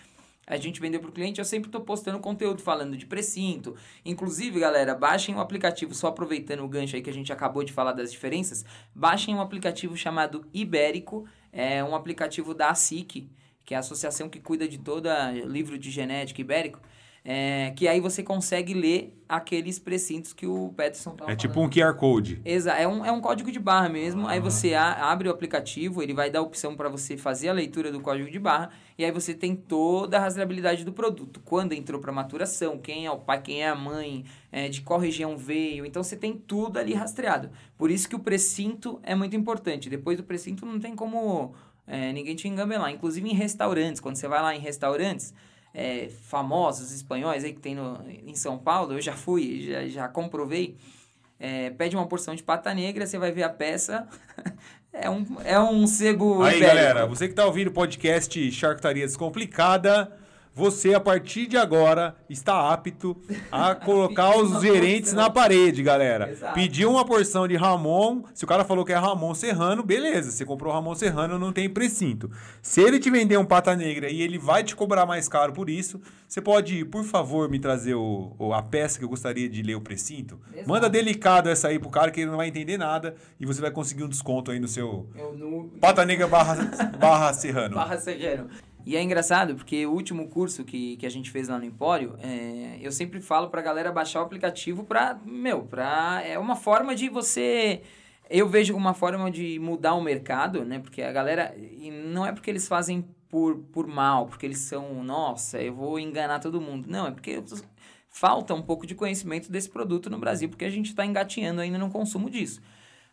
a gente vendeu pro cliente, eu sempre tô postando conteúdo falando de precinto. Inclusive, galera, baixem um aplicativo, só aproveitando o gancho aí que a gente acabou de falar das diferenças, baixem um aplicativo chamado Ibérico, é um aplicativo da ASIC, que é a associação que cuida de todo livro de genética ibérico, é, que aí você consegue ler aqueles precintos que o Peterson tava É tipo falando. um QR Code. Exa é um, é um código de barra mesmo. Ah. Aí você a- abre o aplicativo, ele vai dar a opção para você fazer a leitura do código de barra. E aí você tem toda a rastreabilidade do produto. Quando entrou para maturação, quem é o pai, quem é a mãe, é, de qual região veio. Então você tem tudo ali rastreado. Por isso que o precinto é muito importante. Depois do precinto não tem como é, ninguém te engambelar. Inclusive em restaurantes. Quando você vai lá em restaurantes é, famosos, espanhóis aí que tem no, em São Paulo, eu já fui, já, já comprovei. É, pede uma porção de pata negra, você vai ver a peça. é, um, é um sebo Aí, ibérico. galera, você que tá ouvindo o podcast Charcutaria Descomplicada, você, a partir de agora, está apto a colocar os gerentes na parede, galera. Exato. Pediu uma porção de Ramon. Se o cara falou que é Ramon Serrano, beleza. Você comprou Ramon Serrano, não tem precinto. Se ele te vender um pata negra e ele vai te cobrar mais caro por isso, você pode, por favor, me trazer o, o- a peça que eu gostaria de ler o precinto? Exato. Manda delicado essa aí pro cara que ele não vai entender nada e você vai conseguir um desconto aí no seu Eu no... pata negra barra, barra Serrano. Barra Serrano. E é engraçado, porque o último curso que, que a gente fez lá no Empório, é, eu sempre falo pra galera baixar o aplicativo pra, meu, pra... É uma forma de você... Eu vejo uma forma de mudar o mercado, né? Porque a galera... E não é porque eles fazem por, por mal, porque eles são... Nossa, eu vou enganar todo mundo. Não, é porque falta um pouco de conhecimento desse produto no Brasil, porque a gente está engatinhando ainda no consumo disso.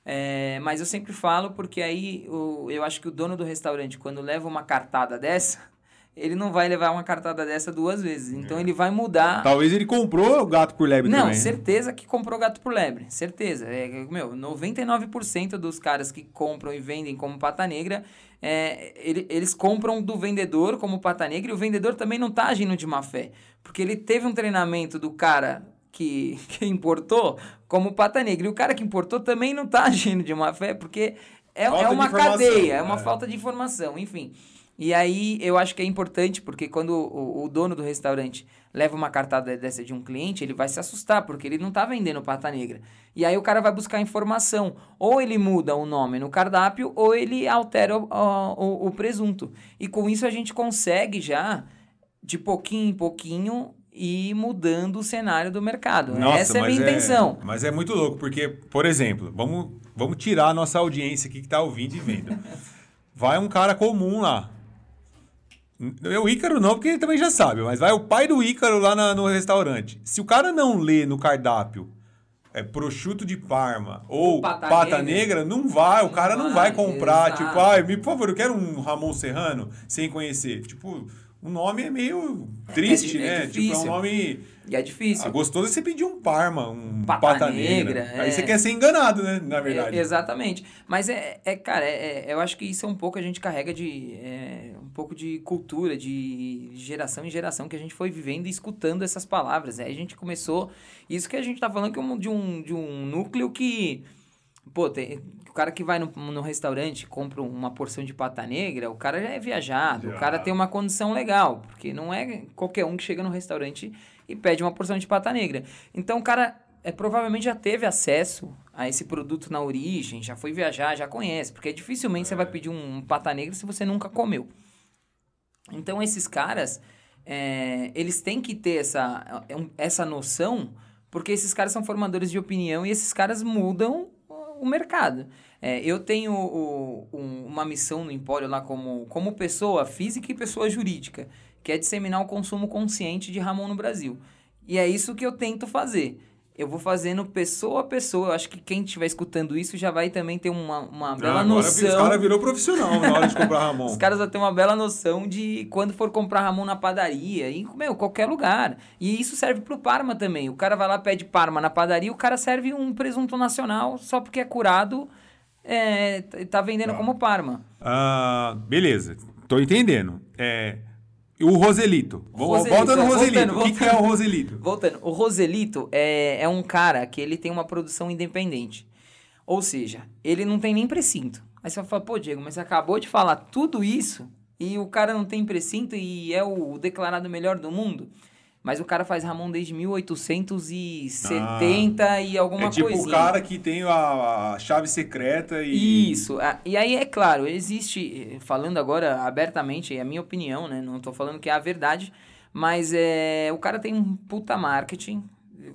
É, mas eu sempre falo porque aí o, eu acho que o dono do restaurante, quando leva uma cartada dessa, ele não vai levar uma cartada dessa duas vezes. Então ele vai mudar. Talvez ele comprou o gato por lebre Não, também. né? certeza que comprou gato por lebre. Certeza. É, meu, 99% dos caras que compram e vendem como pata negra, é, ele- eles compram do vendedor como pata negra e o vendedor também não tá agindo de má fé. Porque ele teve um treinamento do cara que, que importou como pata negra. E o cara que importou também não tá agindo de má fé, porque é, é uma cadeia, é uma é. falta de informação, enfim. E aí eu acho que é importante, porque quando o, o dono do restaurante leva uma cartada dessa de um cliente, ele vai se assustar, porque ele não tá vendendo pata negra. E aí o cara vai buscar informação. Ou ele muda o nome no cardápio, ou ele altera o, o, o presunto. E com isso a gente consegue já, de pouquinho em pouquinho, ir mudando o cenário do mercado. Nossa, Essa é a minha intenção. Mas é muito louco, porque, por exemplo, vamos, vamos tirar a nossa audiência aqui que tá ouvindo e vendo. Vai um cara comum lá. O Ícaro não, porque ele também já sabe, mas vai o pai do Ícaro lá na- no restaurante. Se o cara não lê no cardápio é prosciutto de Parma ou Pata pata, negra. negra, não vai, o cara não vai, vai comprar, exato. tipo, ai, me, por favor, eu quero um Ramon Serrano sem conhecer. Tipo, o nome é meio triste, di- é né? tipo, é um difícil. nome E é difícil. ah, gostoso é você pedir um Parma, um Pata pata, negra, negra. é. Aí você quer ser enganado, né? Na verdade. É, exatamente. Mas é, é cara, é, é- eu acho que isso é um pouco a gente carrega de é, um pouco de cultura, de geração em geração que a gente foi vivendo e escutando essas palavras. Aí a gente começou. Isso que a gente tá falando que é um- de, um, de um núcleo que. Pô, tem, cara que vai no, no restaurante compra uma porção de pata negra, o cara já é viajado, o cara tem uma condição legal, porque não é qualquer um que chega no restaurante e pede uma porção de pata negra. Então o cara é, provavelmente já teve acesso a esse produto na origem, já foi viajar, já conhece, porque dificilmente você vai pedir um, pata negra se você nunca comeu. Então esses caras, é, eles têm que ter essa, é um- essa noção, porque esses caras são formadores de opinião e esses caras mudam o mercado. É, eu tenho o- um- uma missão no Empório lá como, como pessoa física e pessoa jurídica, que é disseminar o consumo consciente de Ramon no Brasil. E é isso que eu tento fazer. Eu vou fazendo pessoa a pessoa. Eu acho que quem estiver escutando isso já vai também ter uma, uma Ah, bela agora noção. Os caras virou profissional na hora de comprar Ramon. Os caras vão ter uma bela noção de quando for comprar Ramon na padaria, em meu, qualquer lugar. E isso serve pro Parma também. O cara vai lá, pede Parma na padaria, o cara serve um presunto nacional só porque é curado, é, tá vendendo Tá. como Parma. Ah, beleza, tô entendendo. É, o Roselito. Roselito, Volta no é, Roselito. voltando, o que, que é o Roselito? Voltando, o Roselito é, é um cara que ele tem uma produção independente. Ou seja, ele não tem nem precinto. Aí você vai falar, pô, Diego, mas você acabou de falar tudo isso e o cara não tem precinto e é o declarado melhor do mundo. Mas o cara faz Ramon desde 1870 e alguma é tipo coisinha. o cara que tem a, a chave secreta e. Isso. ah, E aí, é claro, existe, falando agora abertamente, é a minha opinião, né? Não tô falando que é a verdade, mas é, o cara tem um puta marketing.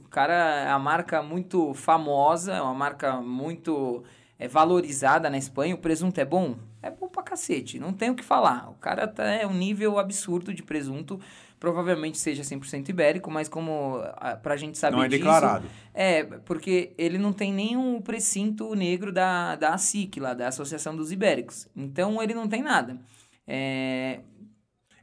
O cara é uma marca muito famosa, é uma marca muito é, valorizada na Espanha. O presunto é bom? É bom pra cacete, não tem o que falar. O cara tá, é um nível absurdo de presunto. Provavelmente seja 100% ibérico, mas como ah, pra gente saber Não é disso... declarado. É, porque ele não tem o precinto negro da, da ASIC, lá, da Associação dos Ibéricos. Então ele não tem nada. É,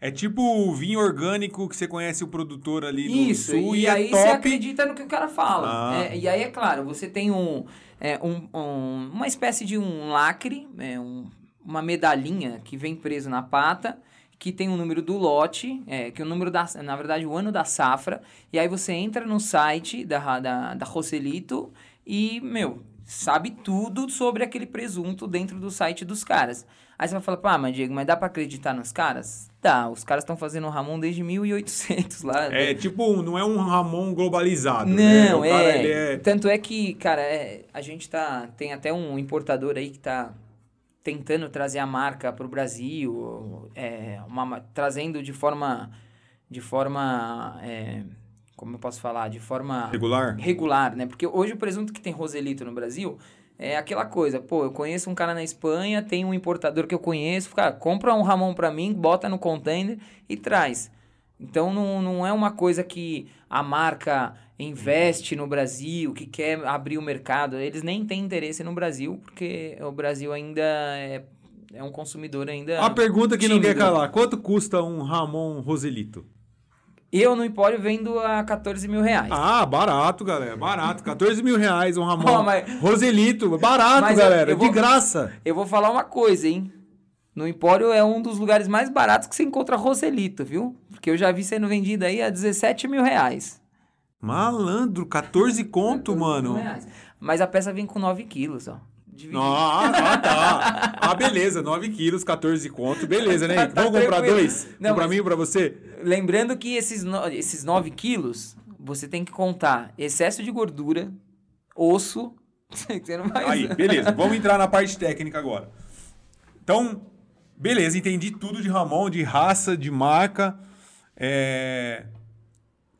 É tipo o vinho orgânico que você conhece o produtor ali do isso, sul e, e, aí é você top. acredita no que o cara fala. Ah. É, e aí, é claro, você tem um, é, um- um- uma espécie de um lacre, é, um- uma medalhinha que vem preso na pata, que tem o número do lote, é, que é o número da, na verdade, o ano da safra, e aí você entra no site da, da, da Roselito e, meu, sabe tudo sobre aquele presunto dentro do site dos caras. Aí você vai falar, pá, mas Diego, mas dá pra acreditar nos caras? Dá, os caras estão fazendo o Ramon desde 1800 lá. É, tipo, não é um Ramon globalizado, né? Não, né? é, é... Tanto é que, cara, é, a gente tá... Tem até um importador aí que tá tentando trazer a marca para o Brasil, é, uma, trazendo de forma, de forma, é, como eu posso falar, de forma regular, regular, né? Porque hoje o presunto que tem Roselito no Brasil é aquela coisa, pô, eu conheço um cara na Espanha, tem um importador que eu conheço, cara, compra um Ramon para mim, bota no container e traz. Então não, não é uma coisa que a marca investe no Brasil, que quer abrir o mercado. Eles nem têm interesse no Brasil, porque o Brasil ainda é, é um consumidor ainda. A pergunta que tímido. não quer calar: quanto custa um Ramon Roselito? Eu no Empório vendo a 14 mil reais. Ah, barato, galera. Barato. 14 mil reais um Ramon. Oh, mas... Roselito. Barato, mas galera. Vou, de graça. Eu vou falar uma coisa, hein? No Empório é um dos lugares mais baratos que você encontra Roselito, viu? Porque eu já vi sendo vendido aí a 17 mil reais. Malandro, 14 conto, 14 mano. Reais. Mas a peça vem com 9 quilos, ó. Ah, ah, tá. Ah, beleza. 9 quilos, 14 conto. Beleza, né? tá, Vamos comprar dois? Não, um pra mim e pra você? Lembrando que esses, no, esses 9 quilos, você tem que contar excesso de gordura, osso. Você não vai Aí, beleza. Vamos entrar na parte técnica agora. Então, Beleza, entendi tudo de Ramon, de raça, de marca. É...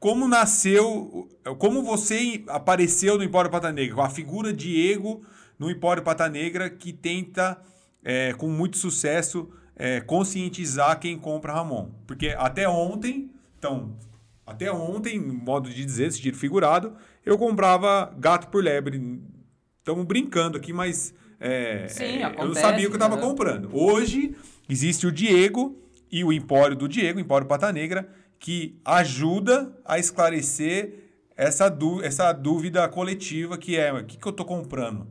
Como nasceu, como você apareceu no Empório Pata Negra, a figura Diego no Empório Pata Negra que tenta, é, com muito sucesso, é, conscientizar quem compra Ramon. Porque até ontem, então, até ontem, modo de dizer, sentido figurado, eu comprava gato por lebre. Estamos brincando aqui, mas é, Sim, acontece, eu não sabia o que eu estava né? comprando. Hoje existe o Diego e o Empório do Diego, Empório Pata Negra, que ajuda a esclarecer essa, essa dúvida coletiva que é o que, que eu estou comprando?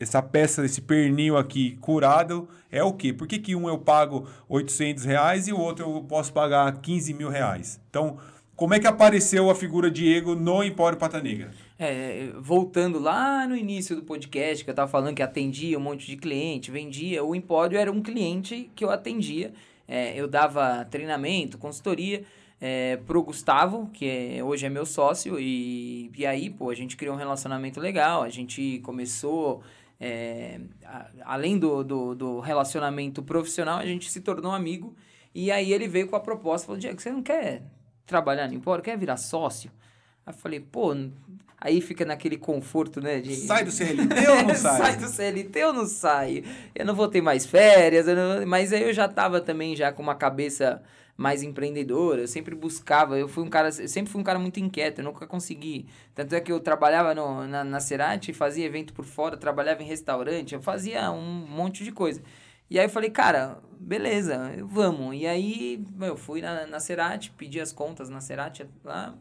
Essa peça, esse pernil aqui curado é o quê? Por que, que um eu pago 800 reais e o outro eu posso pagar 15 mil reais? Então, como é que apareceu a figura Diego no Empório Pata Negra? É, voltando lá no início do podcast, que eu estava falando que atendia um monte de cliente, vendia, o Empório era um cliente que eu atendia. É, eu dava treinamento, consultoria é, pro Gustavo, que é, hoje é meu sócio, e, e aí, pô, a gente criou um relacionamento legal, a gente começou. É, a, além do, do, do, relacionamento profissional, a gente se tornou amigo. E aí ele veio com a proposta, falou, Diego, você não quer trabalhar no Empório, quer virar sócio? Aí eu falei, pô, Aí fica naquele conforto, né? De... Sai do CLT ou não sai? sai do CLT ou não sai? Eu não vou ter mais férias, não... mas aí eu já tava também já com uma cabeça mais empreendedora, eu sempre buscava, eu fui um cara, sempre fui um cara muito inquieto, eu nunca consegui. Tanto é que eu trabalhava no, na, na Cerati, fazia evento por fora, trabalhava em restaurante, eu fazia um monte de coisa. E aí eu falei, cara, beleza, vamos. E aí eu fui na, na Cerati, pedi as contas na Cerati lá,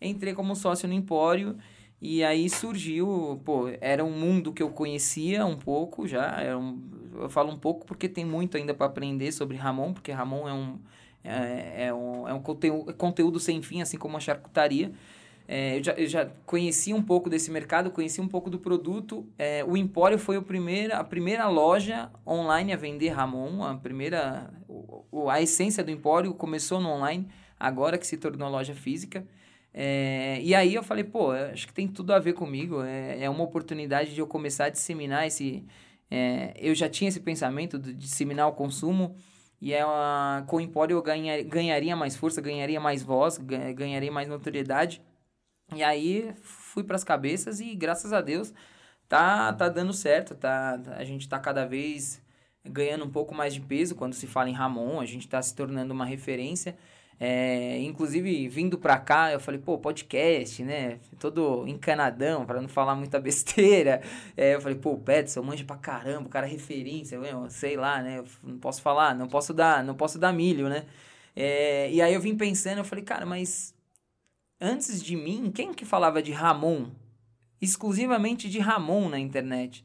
entrei como sócio no Empório e aí surgiu, pô, era um mundo que eu conhecia um pouco já, um, eu falo um pouco porque tem muito ainda para aprender sobre Ramon, porque Ramon é um, é, é um, é um conteúdo, conteúdo sem fim, assim como a charcutaria. É, eu, já, eu já conheci um pouco desse mercado, conheci um pouco do produto. É, o Empório foi o primeiro, a primeira loja online a vender Ramon, a primeira, o, a essência do Empório começou no online, agora que se tornou loja física. É, e aí eu falei, pô, acho que tem tudo a ver comigo. É, é uma oportunidade de eu começar a disseminar esse. É, eu já tinha esse pensamento de disseminar o consumo. E é uma, com o Empório eu ganha, ganharia mais força, ganharia mais voz, ganharia mais notoriedade. E aí fui para as cabeças e graças a Deus tá, tá dando certo. Tá, a gente tá cada vez ganhando um pouco mais de peso quando se fala em Ramon. A gente está se tornando uma referência. É, inclusive, vindo pra cá, eu falei, pô, podcast, né? Todo encanadão, para não falar muita besteira. É, eu falei, pô, o manja pra caramba, o cara é referência, eu, sei lá, né? Eu não posso falar, não posso dar, não posso dar milho, né? É, e aí eu vim pensando, eu falei, cara, mas antes de mim, quem que falava de Ramon? Exclusivamente de Ramon na internet.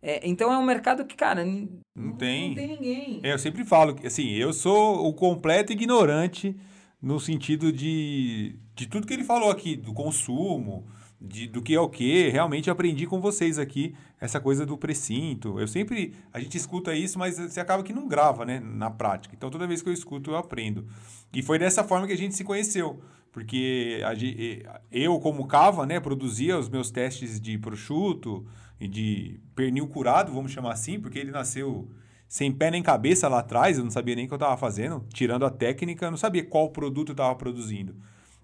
É, então é um mercado que, cara, não tem. Não tem ninguém. É, eu sempre falo que, assim, eu sou o completo ignorante no sentido de, de tudo que ele falou aqui, do consumo, de, do que é o que. Realmente aprendi com vocês aqui essa coisa do precinto. Eu sempre. A gente escuta isso, mas você acaba que não grava, né? Na prática. Então toda vez que eu escuto, eu aprendo. E foi dessa forma que a gente se conheceu. Porque a, eu, como cava, né, produzia os meus testes de prosciutto e de pernil curado, vamos chamar assim, porque ele nasceu sem pé nem cabeça lá atrás, eu não sabia nem o que eu estava fazendo, tirando a técnica, eu não sabia qual produto eu estava produzindo.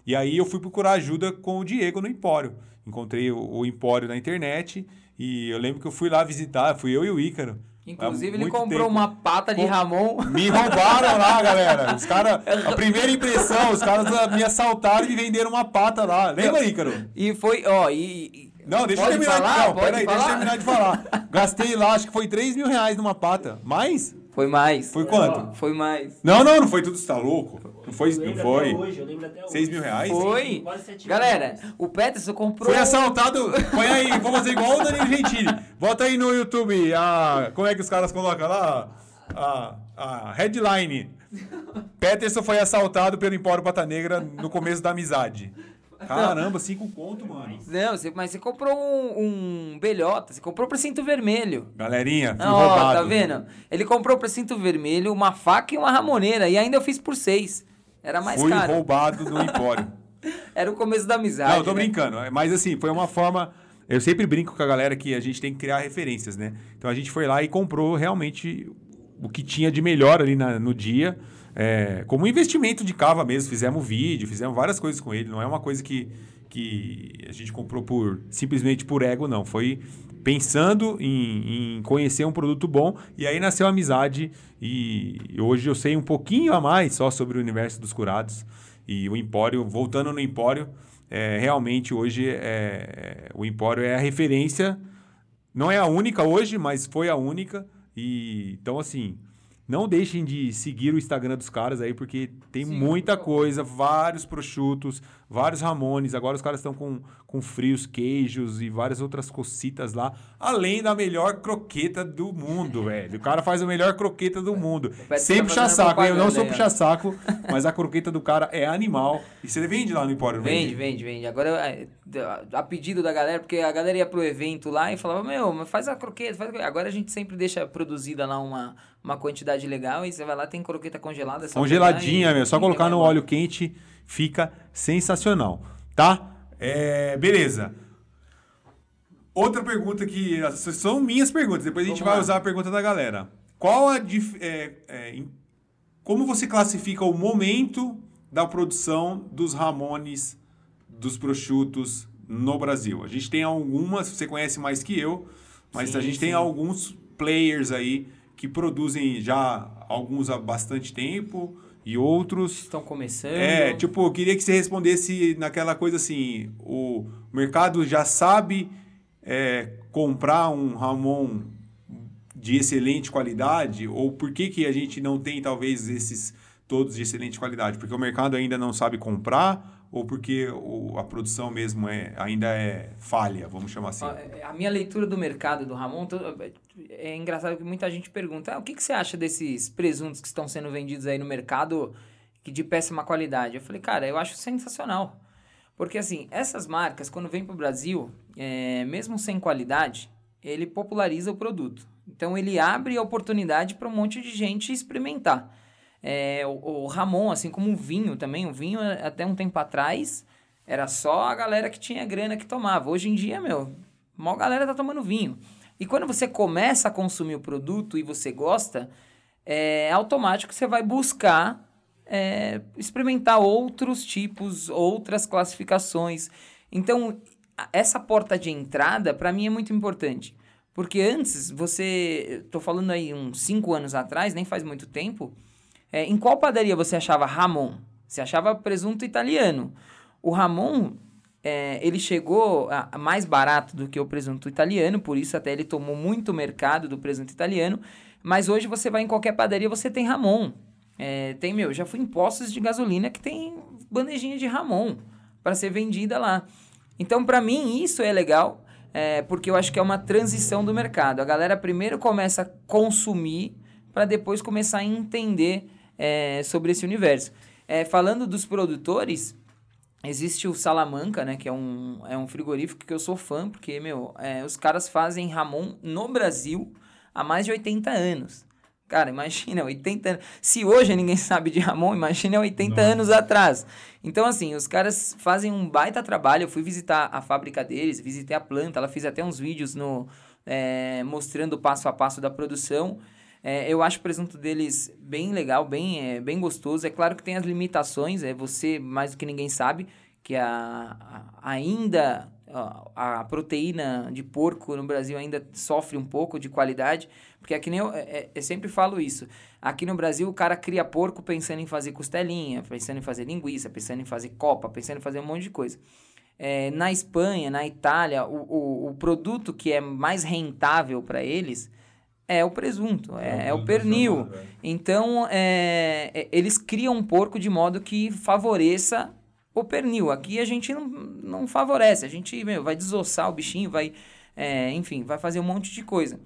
E aí eu fui procurar ajuda com o Diego no Empório. Encontrei o, o Empório na internet e eu lembro que eu fui lá visitar, fui eu e o Ícaro. Inclusive, ele comprou tempo. uma pata de Ramon. Me roubaram lá, galera. Os caras, a primeira impressão, os caras me assaltaram e venderam uma pata lá. Lembra, Ícaro? E foi, ó, e. Não, deixa eu terminar falar? de, não, peraí, deixa eu terminar de falar. Gastei lá, acho que foi 3 mil reais numa pata. Mais? Foi mais. Foi quanto? Foi mais. Não, não, não foi tudo, você tá louco? Não foi, não foi. Hoje, eu lembro até hoje. 6 mil reais? Foi. Galera, o Peterson comprou. Foi assaltado. Põe aí, vamos fazer igual o Danilo Gentili. Bota aí no YouTube a. Como é que os caras colocam lá? A, a headline. Peterson foi assaltado pelo Empório Pata Negra no começo da amizade. Caramba, cinco conto, mano. Não, você, mas você comprou um, um belhota, você comprou precinto vermelho. Galerinha, fui Ó, tá vendo? Ele comprou precinto vermelho, uma faca e uma ramoneira. E ainda eu fiz por seis. Era mais fui caro. Fui roubado no empório. Era o começo da amizade. Não, eu tô né? brincando. Mas assim, foi uma forma... Eu sempre brinco com a galera que a gente tem que criar referências, né? Então a gente foi lá e comprou realmente o que tinha de melhor ali na, no dia é, como investimento de cava mesmo. Fizemos vídeo, fizemos várias coisas com ele. Não é uma coisa que, que a gente comprou por simplesmente por ego, não. Foi pensando em, em conhecer um produto bom e aí nasceu a amizade. E hoje eu sei um pouquinho a mais só sobre o universo dos curados. E o Empório, voltando no Empório, é, realmente hoje é, o Empório é a referência. Não é a única hoje, mas foi a única. E então, assim, não deixem de seguir o Instagram dos caras aí, porque tem Sim, muita coisa, vários prosciutos, vários ramones. Agora os caras estão com, com frios queijos e várias outras cocitas lá. Além da melhor croqueta do mundo, velho. O cara faz a melhor croqueta do mundo. Sem puxar saco, eu não sou puxar saco, mas a croqueta do cara é animal. E você vende lá no Empório, vende? Vende, vende, vende. Agora, é, a pedido da galera, porque a galera ia pro evento lá e falava, meu, faz a croqueta, faz a croqueta. Agora a gente sempre deixa produzida lá uma uma quantidade legal e você vai lá, tem croqueta congelada. Congeladinha, meu. Só colocar no óleo quente, fica sensacional, tá? É, beleza. Outra pergunta que... São minhas perguntas, depois a gente Vamos vai lá. usar a pergunta da galera. Qual a... É, é, como você classifica o momento da produção dos ramones, dos prosciutos no Brasil? A gente tem algumas, você conhece mais que eu, mas sim, a gente sim. tem alguns players aí que produzem já alguns há bastante tempo e outros estão começando. É, tipo, eu queria que você respondesse naquela coisa assim, o mercado já sabe é, comprar um Ramon de excelente qualidade ou por que, que a gente não tem talvez esses todos de excelente qualidade? Porque o mercado ainda não sabe comprar ou porque a produção mesmo é, ainda é falha, vamos chamar assim? É, a minha leitura do mercado do Ramon é engraçado que muita gente pergunta: ah, o que, que você acha desses presuntos que estão sendo vendidos aí no mercado que de péssima qualidade? Eu falei, cara, eu acho sensacional. Porque assim, essas marcas, quando vêm para o Brasil, é, mesmo sem qualidade, ele populariza o produto. Então ele abre a oportunidade para um monte de gente experimentar. É, o, o, Ramon, assim como o vinho também, o vinho até um tempo atrás era só a galera que tinha grana que tomava. Hoje em dia, meu, mal galera tá tomando vinho. E quando você começa a consumir o produto e você gosta, é automático você vai buscar é, experimentar outros tipos, outras classificações. Então, essa porta de entrada, para mim, é muito importante. Porque antes, você. Tô falando aí uns 5 anos atrás, nem faz muito tempo é, em qual padaria você achava Ramon? Você achava presunto italiano. O Ramon, é, ele chegou a, a, mais barato do que o presunto italiano, por isso até ele tomou muito mercado do presunto italiano. Mas hoje você vai em qualquer padaria, você tem Ramon. É, tem, meu, já fui em postos de gasolina que tem bandejinha de Ramon para ser vendida lá. Então, para mim, isso é legal. é, porque eu acho que é uma transição do mercado. A galera primeiro começa a consumir para depois começar a entender é, sobre esse universo. É, falando dos produtores, existe o Salamanca, né, que é um, é um frigorífico que eu sou fã, porque, meu, é, os caras fazem Ramon no Brasil há mais de 80 anos. Cara, imagina, 80 anos. Se hoje ninguém sabe de Ramon, imagina 80 Nossa. anos atrás. Então, assim, os caras fazem um baita trabalho. Eu fui visitar a fábrica deles, visitei a planta, ela fez até uns vídeos no, é, mostrando o passo a passo da produção. É, eu acho o presunto deles bem legal, bem, é, bem gostoso. É claro que tem as limitações, é você mais do que ninguém sabe que a, a ainda a, a, proteína de porco no Brasil ainda sofre um pouco de qualidade, porque aqui nem eu, é, é, eu sempre falo isso. Aqui no Brasil o cara cria porco pensando em fazer costelinha, pensando em fazer linguiça, pensando em fazer copa, pensando em fazer um monte de coisa. É, na Espanha, na Itália, o, o, o produto que é mais rentável para eles é o presunto, é, é, é o pernil. Então, é, é, eles criam um porco de modo que favoreça o pernil. Aqui a gente não, não favorece, a gente meu, vai desossar o bichinho, vai, é, enfim, vai fazer um monte de coisa.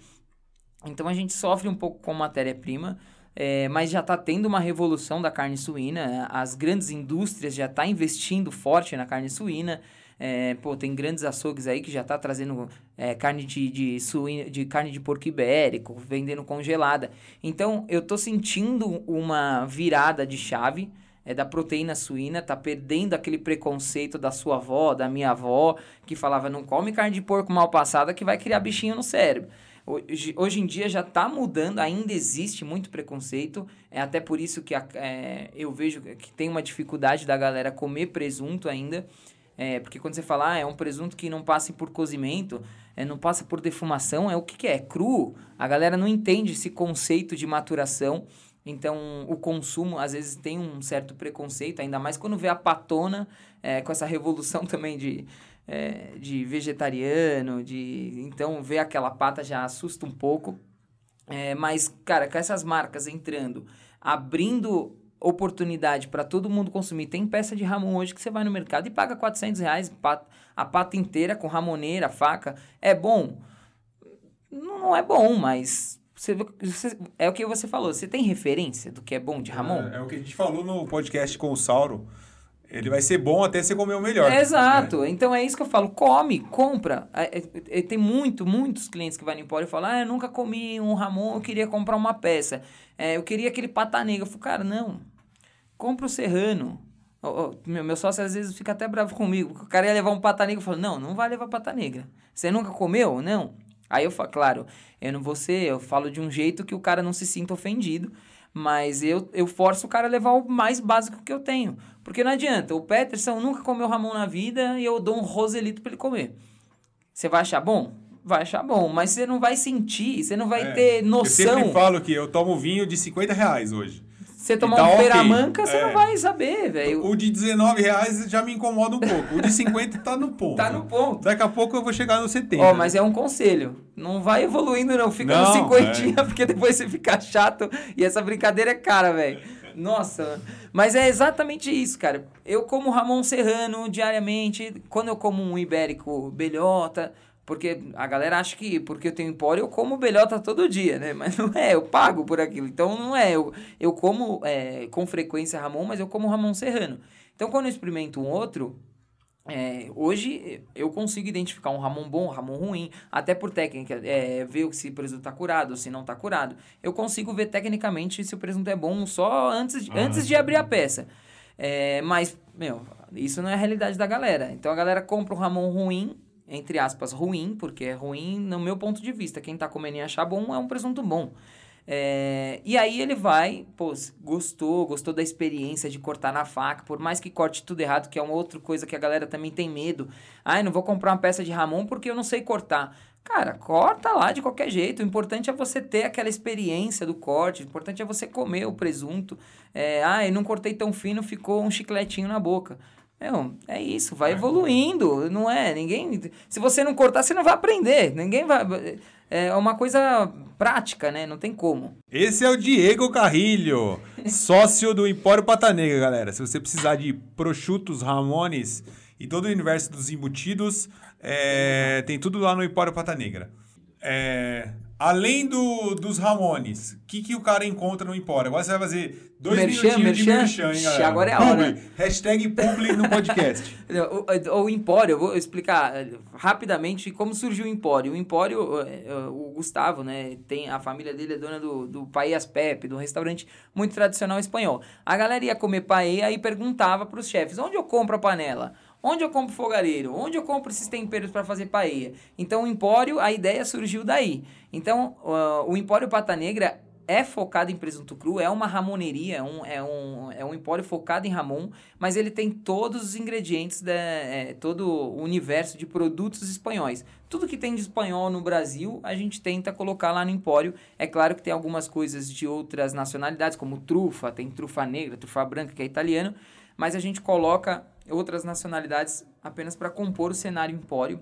Então a gente sofre um pouco com matéria-prima, é, mas já está tendo uma revolução da carne suína. As grandes indústrias já estão tá investindo forte na carne suína. É, pô, tem grandes açougues aí que já tá trazendo é, carne de, de, suína, de carne de porco ibérico, vendendo congelada. Então, eu tô sentindo uma virada de chave é, da proteína suína, tá perdendo aquele preconceito da sua avó, da minha avó, que falava não come carne de porco mal passada que vai criar bichinho no cérebro. Hoje, hoje em dia já está mudando, ainda existe muito preconceito, é até por isso que a, é, eu vejo que tem uma dificuldade da galera comer presunto ainda. É, porque quando você fala, ah, é um presunto que não passa por cozimento, é, não passa por defumação, é o que, que é? É cru. A galera não entende esse conceito de maturação. Então, o consumo, às vezes, tem um certo preconceito, ainda mais quando vê a patona, é, com essa revolução também de, é, de vegetariano, de... Então, ver aquela pata já assusta um pouco. É, mas, cara, com essas marcas entrando, abrindo oportunidade para todo mundo consumir. Tem peça de Ramon hoje que você vai no mercado e paga 400 reais a pata inteira com ramoneira, faca. É bom? Não é bom, mas você, você, é o que você falou. Você tem referência do que é bom de Ramon? É, é o que a gente falou no podcast com o Sauro. Ele vai ser bom até você comer o melhor. exato. É. Então é isso que eu falo. Come, compra. É, é, é, tem muito, muitos clientes que vão no Empório e falam: Ah, eu nunca comi um Ramon, eu queria comprar uma peça. É, eu queria aquele pata negra. Eu falo, cara, não. Compra o Serrano. Oh, oh, meu, meu sócio às vezes fica até bravo comigo. O cara ia levar um pata negra. Eu falo: Não, não vai levar pata negra. Você nunca comeu? Não. Aí eu falo, claro, eu não vou ser, eu falo de um jeito que o cara não se sinta ofendido. Mas eu, eu forço o cara a levar o mais básico que eu tenho. Porque não adianta, o Peterson nunca comeu Ramon na vida e eu dou um roselito para ele comer. Você vai achar bom? Vai achar bom, mas você não vai sentir, você não vai é, ter noção. Eu sempre falo que eu tomo vinho de 50 reais hoje. Você tomar tá um okay. peramanca, você é. não vai saber, velho. O de 19 reais já me incomoda um pouco. O de 50 tá no ponto. tá no ponto. Daqui a pouco eu vou chegar no 70. Ó, mas é um conselho. Não vai evoluindo, não. Fica não, no 50, é. porque depois você fica chato e essa brincadeira é cara, velho. Nossa, mas é exatamente isso, cara. Eu como Ramon Serrano diariamente, quando eu como um ibérico belhota, porque a galera acha que porque eu tenho empório eu como belhota todo dia, né? Mas não é, eu pago por aquilo. Então não é, eu, eu como é, com frequência Ramon, mas eu como Ramon Serrano. Então quando eu experimento um outro, é, hoje eu consigo identificar um Ramon bom, um Ramon ruim, até por técnica, é, ver se o presunto está curado ou se não está curado. Eu consigo ver tecnicamente se o presunto é bom só antes, de, ah, antes de abrir a peça. É, mas, meu, isso não é a realidade da galera. Então a galera compra o Ramon ruim entre aspas, ruim, porque é ruim no meu ponto de vista. Quem tá comendo e achar bom é um presunto bom. É, e aí ele vai, pô, gostou, gostou da experiência de cortar na faca, por mais que corte tudo errado, que é uma outra coisa que a galera também tem medo. Ai, não vou comprar uma peça de Ramon porque eu não sei cortar. Cara, corta lá de qualquer jeito. O importante é você ter aquela experiência do corte. O importante é você comer o presunto. É, ai, não cortei tão fino, ficou um chicletinho na boca. Meu, é isso, vai evoluindo, não é? Ninguém. Se você não cortar, você não vai aprender. Ninguém vai. É uma coisa prática, né? Não tem como. Esse é o Diego Carrilho, sócio do Empório Pata Negra, galera. Se você precisar de prosciutos, ramones e todo o universo dos embutidos. É, tem tudo lá no Empório Pata Negra. É, além do, dos Ramones, o que, que o cara encontra no Empório? Agora você vai fazer dois Merchan, minutinhos de merchan. merchan, hein, galera? agora é a hora. Publi, hashtag publi no podcast. O, o, o Empório, eu vou explicar eh, rapidamente como surgiu o Empório. O Empório, eh, eh, o Gustavo, né, tem, a família dele é dona do, do Paellas Pepe, do restaurante muito tradicional espanhol. A galera ia comer paella e perguntava para os chefes, onde eu compro a panela? Onde eu compro fogareiro? Onde eu compro esses temperos para fazer paella? Então, o Empório, a ideia surgiu daí. Então, uh, o Empório Pata Negra é focado em presunto cru, é uma ramoneria, é um, é um, é um empório focado em ramon, mas ele tem todos os ingredientes, da, é, todo o universo de produtos espanhóis. Tudo que tem de espanhol no Brasil, a gente tenta colocar lá no empório. É claro que tem algumas coisas de outras nacionalidades, como trufa, tem trufa negra, trufa branca, que é italiano, mas a gente coloca outras nacionalidades apenas para compor o cenário empório.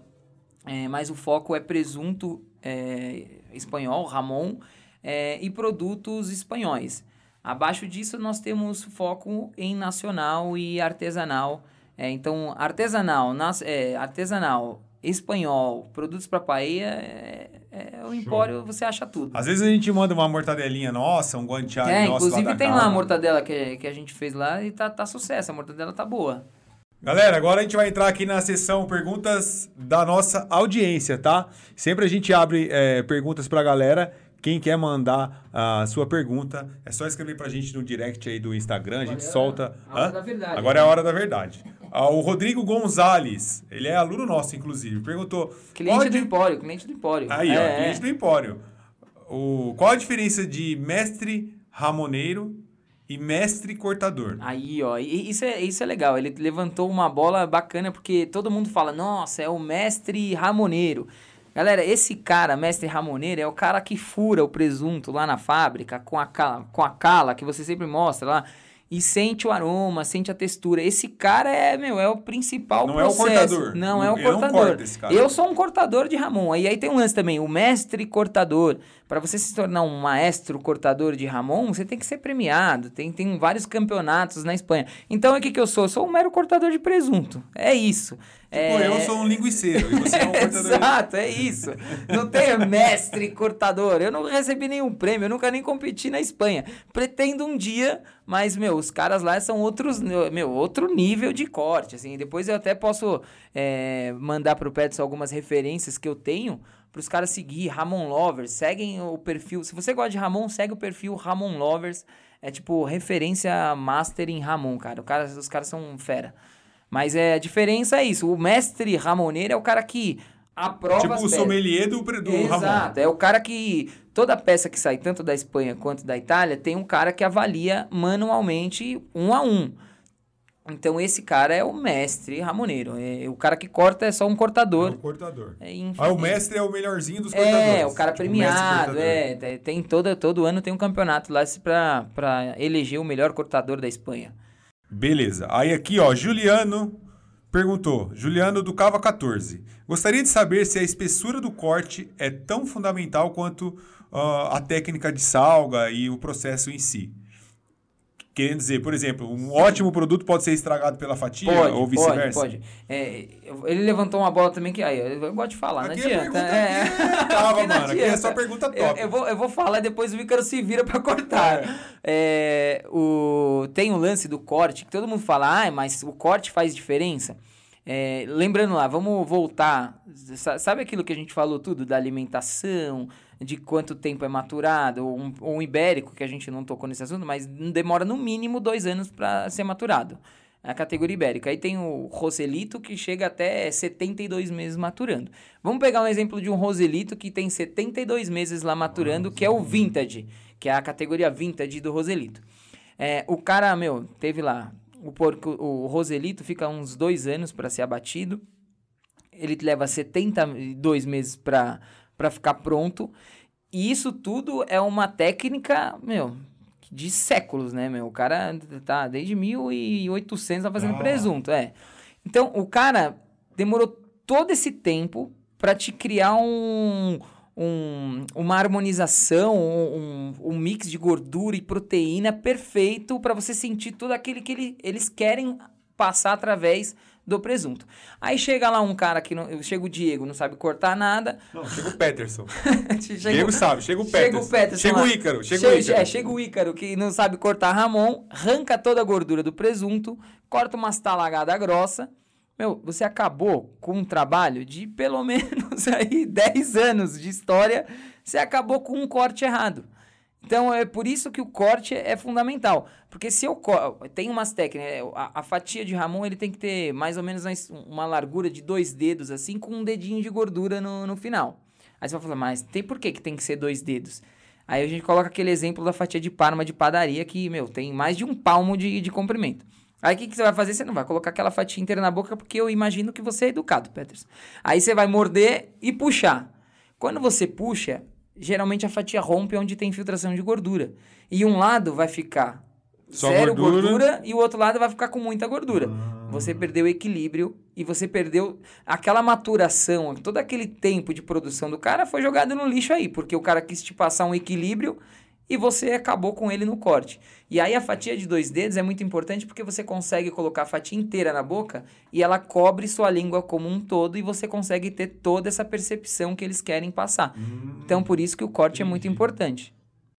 É, mas o foco é presunto é, espanhol, ramon, é, e produtos espanhóis. Abaixo disso, nós temos foco em nacional e artesanal. É, então, artesanal, nas, é, artesanal, espanhol, produtos para paella, é, é, o empório você acha tudo. Às vezes a gente manda uma mortadelinha nossa, um guanciale É, nosso inclusive lá da tem lá a mortadela que, que a gente fez lá e tá, tá sucesso, a mortadela tá boa. Galera, agora a gente vai entrar aqui na sessão perguntas da nossa audiência, tá? Sempre a gente abre é, perguntas pra galera. Quem quer mandar a sua pergunta, é só escrever pra gente no direct aí do Instagram, a gente Agora é solta. a hora Hã? da verdade. Agora é a hora da verdade. Ah, o Rodrigo Gonzalez, ele é aluno nosso, inclusive, perguntou. Cliente qual do a empório, cliente do empório. Aí, É, ó, cliente do Empório. O, qual a diferença de mestre ramoneiro e mestre cortador? Aí, ó, isso é, isso é legal. Ele levantou uma bola bacana porque todo mundo fala, nossa, é o mestre ramoneiro. Galera, esse cara, mestre ramoneiro, é o cara que fura o presunto lá na fábrica com a cala, com a cala que você sempre mostra lá. E sente o aroma, sente a textura. Esse cara é, meu, é o principal Não é o processo. cortador. Não, Não- é o cortador. Eu sou um cortador de Ramon. E aí tem um lance também, o mestre cortador. Para você se tornar um maestro cortador de Ramon, você tem que ser premiado. Tem, tem vários campeonatos na Espanha. Então, o que, que eu sou? Eu sou um mero cortador de presunto. É isso. Tipo, é... eu sou um linguiceiro e você é um cortador. Exato, é isso. Não tem mestre cortador. Eu não recebi nenhum prêmio, eu nunca nem competi na Espanha. Pretendo um dia, mas, meu, os caras lá são outros, meu, outro nível de corte, assim. Depois eu até posso é, mandar pro Petson algumas referências que eu tenho para os caras seguir. Ramon Lovers, seguem o perfil. Se você gosta de Ramon, segue o perfil Ramon Lovers. É tipo referência master em Ramon, cara. O cara os caras são fera. Mas é, a diferença é isso. O mestre ramoneiro é o cara que aprova Tipo as o sommelier do, do Ramon. Exato. É o cara que... Toda peça que sai, tanto da Espanha quanto da Itália, tem um cara que avalia manualmente um a um. Então, esse cara é o mestre ramoneiro. É, o cara que corta é só um É cortador. o cortador. É. Ah, o mestre é o melhorzinho dos cortadores. É, o cara Tipo, premiado, mestre cortador. é. Tem- toda, todo ano tem um campeonato lá pra eleger o melhor cortador da Espanha. Beleza. Aí aqui, ó, Juliano perguntou. Juliano do Cava 14. Gostaria de saber se a espessura do corte é tão fundamental quanto ah, a técnica de salga e o processo em si. Querendo dizer, por exemplo, um ótimo produto pode ser estragado pela fatia Pode, ou pode, vice-versa? pode. É, eu- ele levantou uma bola também que aí, eu, gosto de falar, Aqui não é adianta. é. é tava, Aqui mano. Aqui é adianta. só pergunta top. Eu, eu vou, eu vou falar, depois o Ícaro se vira pra cortar. É, o, tem o lance do corte, que todo mundo fala, ah, mas o corte faz diferença. É, lembrando lá, vamos voltar. Sa- Sabe aquilo que a gente falou tudo da alimentação, de quanto tempo é maturado, um, um ibérico, que a gente não tocou nesse assunto, mas demora no mínimo dois anos para ser maturado. É A categoria ibérica. Aí tem o Roselito, que chega até 72 meses maturando. Vamos pegar um exemplo de um Roselito que tem 72 meses lá maturando, que é o Vintage, que é a categoria Vintage do Roselito. É, o cara, meu, teve lá. O, porco, o Roselito fica uns dois anos para ser abatido. Ele leva 72 meses para ficar pronto. E isso tudo é uma técnica, meu, de séculos, né, meu? O cara tá desde 1800 tá fazendo Ah. presunto, é. Então, o cara demorou todo esse tempo para te criar um, um- uma harmonização, um, um mix de gordura e proteína perfeito para você sentir tudo aquilo que ele- eles querem passar através do presunto. Aí chega lá um cara que não. Chega o Diego, não sabe cortar nada. Não, chega o Peterson. chega, Diego sabe, chega o Peterson. Chega o Peterson. Chega o Ícaro, chega, chega, o Ícaro. É, chega o Ícaro que não sabe cortar Ramon, arranca toda a gordura do presunto, corta umas talagadas grossa. Meu, você acabou com um trabalho de pelo menos aí 10 anos de história, você acabou com um corte errado. Então é por isso que o corte é fundamental. Porque se eu tem umas técnicas, né, a, a, fatia de Ramon ele tem que ter mais ou menos uma largura de dois dedos, assim, com um dedinho de gordura no, no final. Aí você vai falar, mas tem por que, que tem que ser dois dedos? Aí a gente coloca aquele exemplo da fatia de parma de padaria que, meu, tem mais de um palmo de, de comprimento. Aí o que, que você vai fazer? Você não vai colocar aquela fatia inteira na boca porque eu imagino que você é educado, Peterson. Aí você vai morder e puxar. Quando você puxa, geralmente a fatia rompe onde tem infiltração de gordura. E um lado vai ficar Só zero gordura. gordura. e o outro lado vai ficar com muita gordura. Ah. Você perdeu o equilíbrio e você perdeu aquela maturação, todo aquele tempo de produção do cara foi jogado no lixo aí, porque o cara quis te passar um equilíbrio e você acabou com ele no corte. E aí a fatia de dois dedos é muito importante porque você consegue colocar a fatia inteira na boca e ela cobre sua língua como um todo e você consegue ter toda essa percepção que eles querem passar. Hum, então por isso que o corte entendi. é muito importante.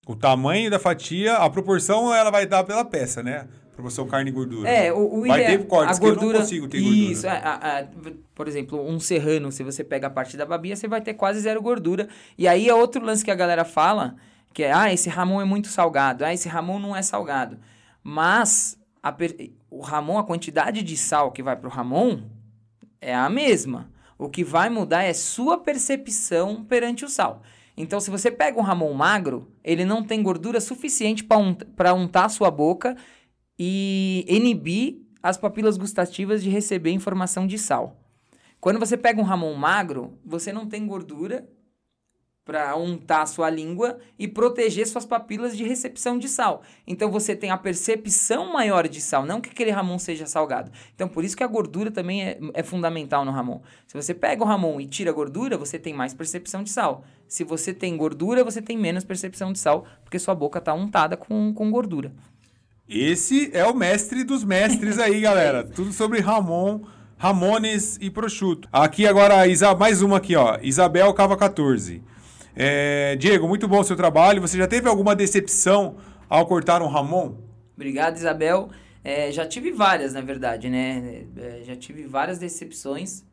O tamanho da fatia, a proporção ela vai dar pela peça, né? Proporção carne e gordura. É, o, o vai ter cortes a gordura, que eu não consigo ter gordura. Isso, a, a, a, por exemplo, um serrano, se você pega a parte da babia, você vai ter quase zero gordura. E aí é outro lance que a galera fala que é, ah, esse Ramon é muito salgado, ah, esse Ramon não é salgado. Mas a, o Ramon, a quantidade de sal que vai para o Ramon é a mesma. O que vai mudar é sua percepção perante o sal. Então, se você pega um Ramon magro, ele não tem gordura suficiente para untar a sua boca e inibir as papilas gustativas de receber informação de sal. Quando você pega um Ramon magro, você não tem gordura para untar a sua língua e proteger suas papilas de recepção de sal. Então você tem a percepção maior de sal, não que aquele ramon seja salgado. Então por isso que a gordura também é, é fundamental no ramon. Se você pega o ramon e tira a gordura, você tem mais percepção de sal. Se você tem gordura, você tem menos percepção de sal, porque sua boca está untada com, com gordura. Esse é o mestre dos mestres aí, galera. Tudo sobre Ramon, Ramones e prosciutto. Aqui agora, mais uma aqui, ó. Isabel Cava 14. É, Diego, muito bom o seu trabalho. Você já teve alguma decepção ao cortar um Ramon? Obrigado, Isabel. É, já tive várias, na verdade, né? É, já tive várias decepções.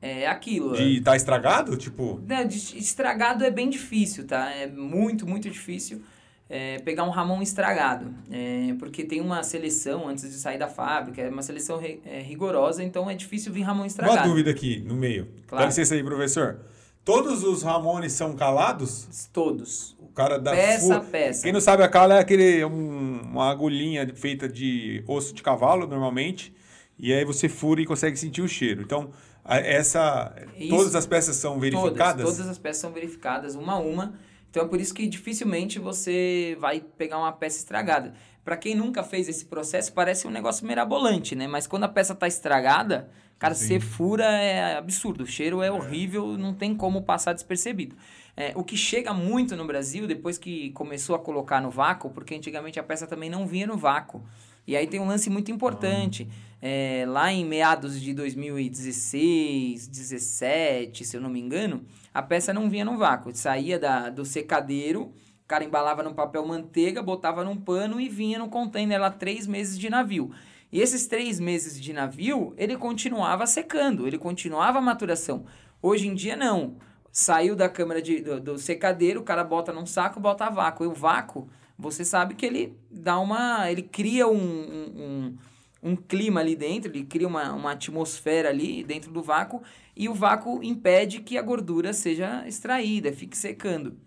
É aquilo. De estar tá estragado? Tipo. É, de, estragado é bem difícil, tá? É muito, muito difícil é, pegar um Ramon estragado. É, porque tem uma seleção antes de sair da fábrica, é uma seleção é, rigorosa, então é difícil vir Ramon estragado. Uma dúvida aqui no meio. Claro. Dá licença aí, professor. Todos os Ramones são calados? Todos. O cara da peça a peça. Quem não sabe, a cala é aquele um, uma agulhinha feita de osso de cavalo, normalmente, e aí você fura e consegue sentir o cheiro. Então, essa isso, todas as peças são verificadas? Todas, todas as peças são verificadas, uma a uma. Então é por isso que dificilmente você vai pegar uma peça estragada. Para quem nunca fez esse processo, parece um negócio mirabolante, né? Mas quando a peça está estragada, Cara, Sim. ser fura é absurdo. O cheiro é horrível, não tem como passar despercebido. É, o que chega muito no Brasil, depois que começou a colocar no vácuo, porque antigamente a peça também não vinha no vácuo. E aí tem um lance muito importante. Ah. É, lá em meados de 2016, 17, se eu não me engano, a peça não vinha no vácuo. Saía da, do secadeiro, o cara embalava no papel manteiga, botava num pano e vinha no container lá três meses de navio. E esses três meses de navio, ele continuava secando, ele continuava a maturação. Hoje em dia, não. Saiu da câmara de, do, do secadeiro, o cara bota num saco, bota a vácuo. E o vácuo, você sabe que ele dá uma. ele cria um, um, um clima ali dentro, ele cria uma, uma atmosfera ali dentro do vácuo, e o vácuo impede que a gordura seja extraída, fique secando.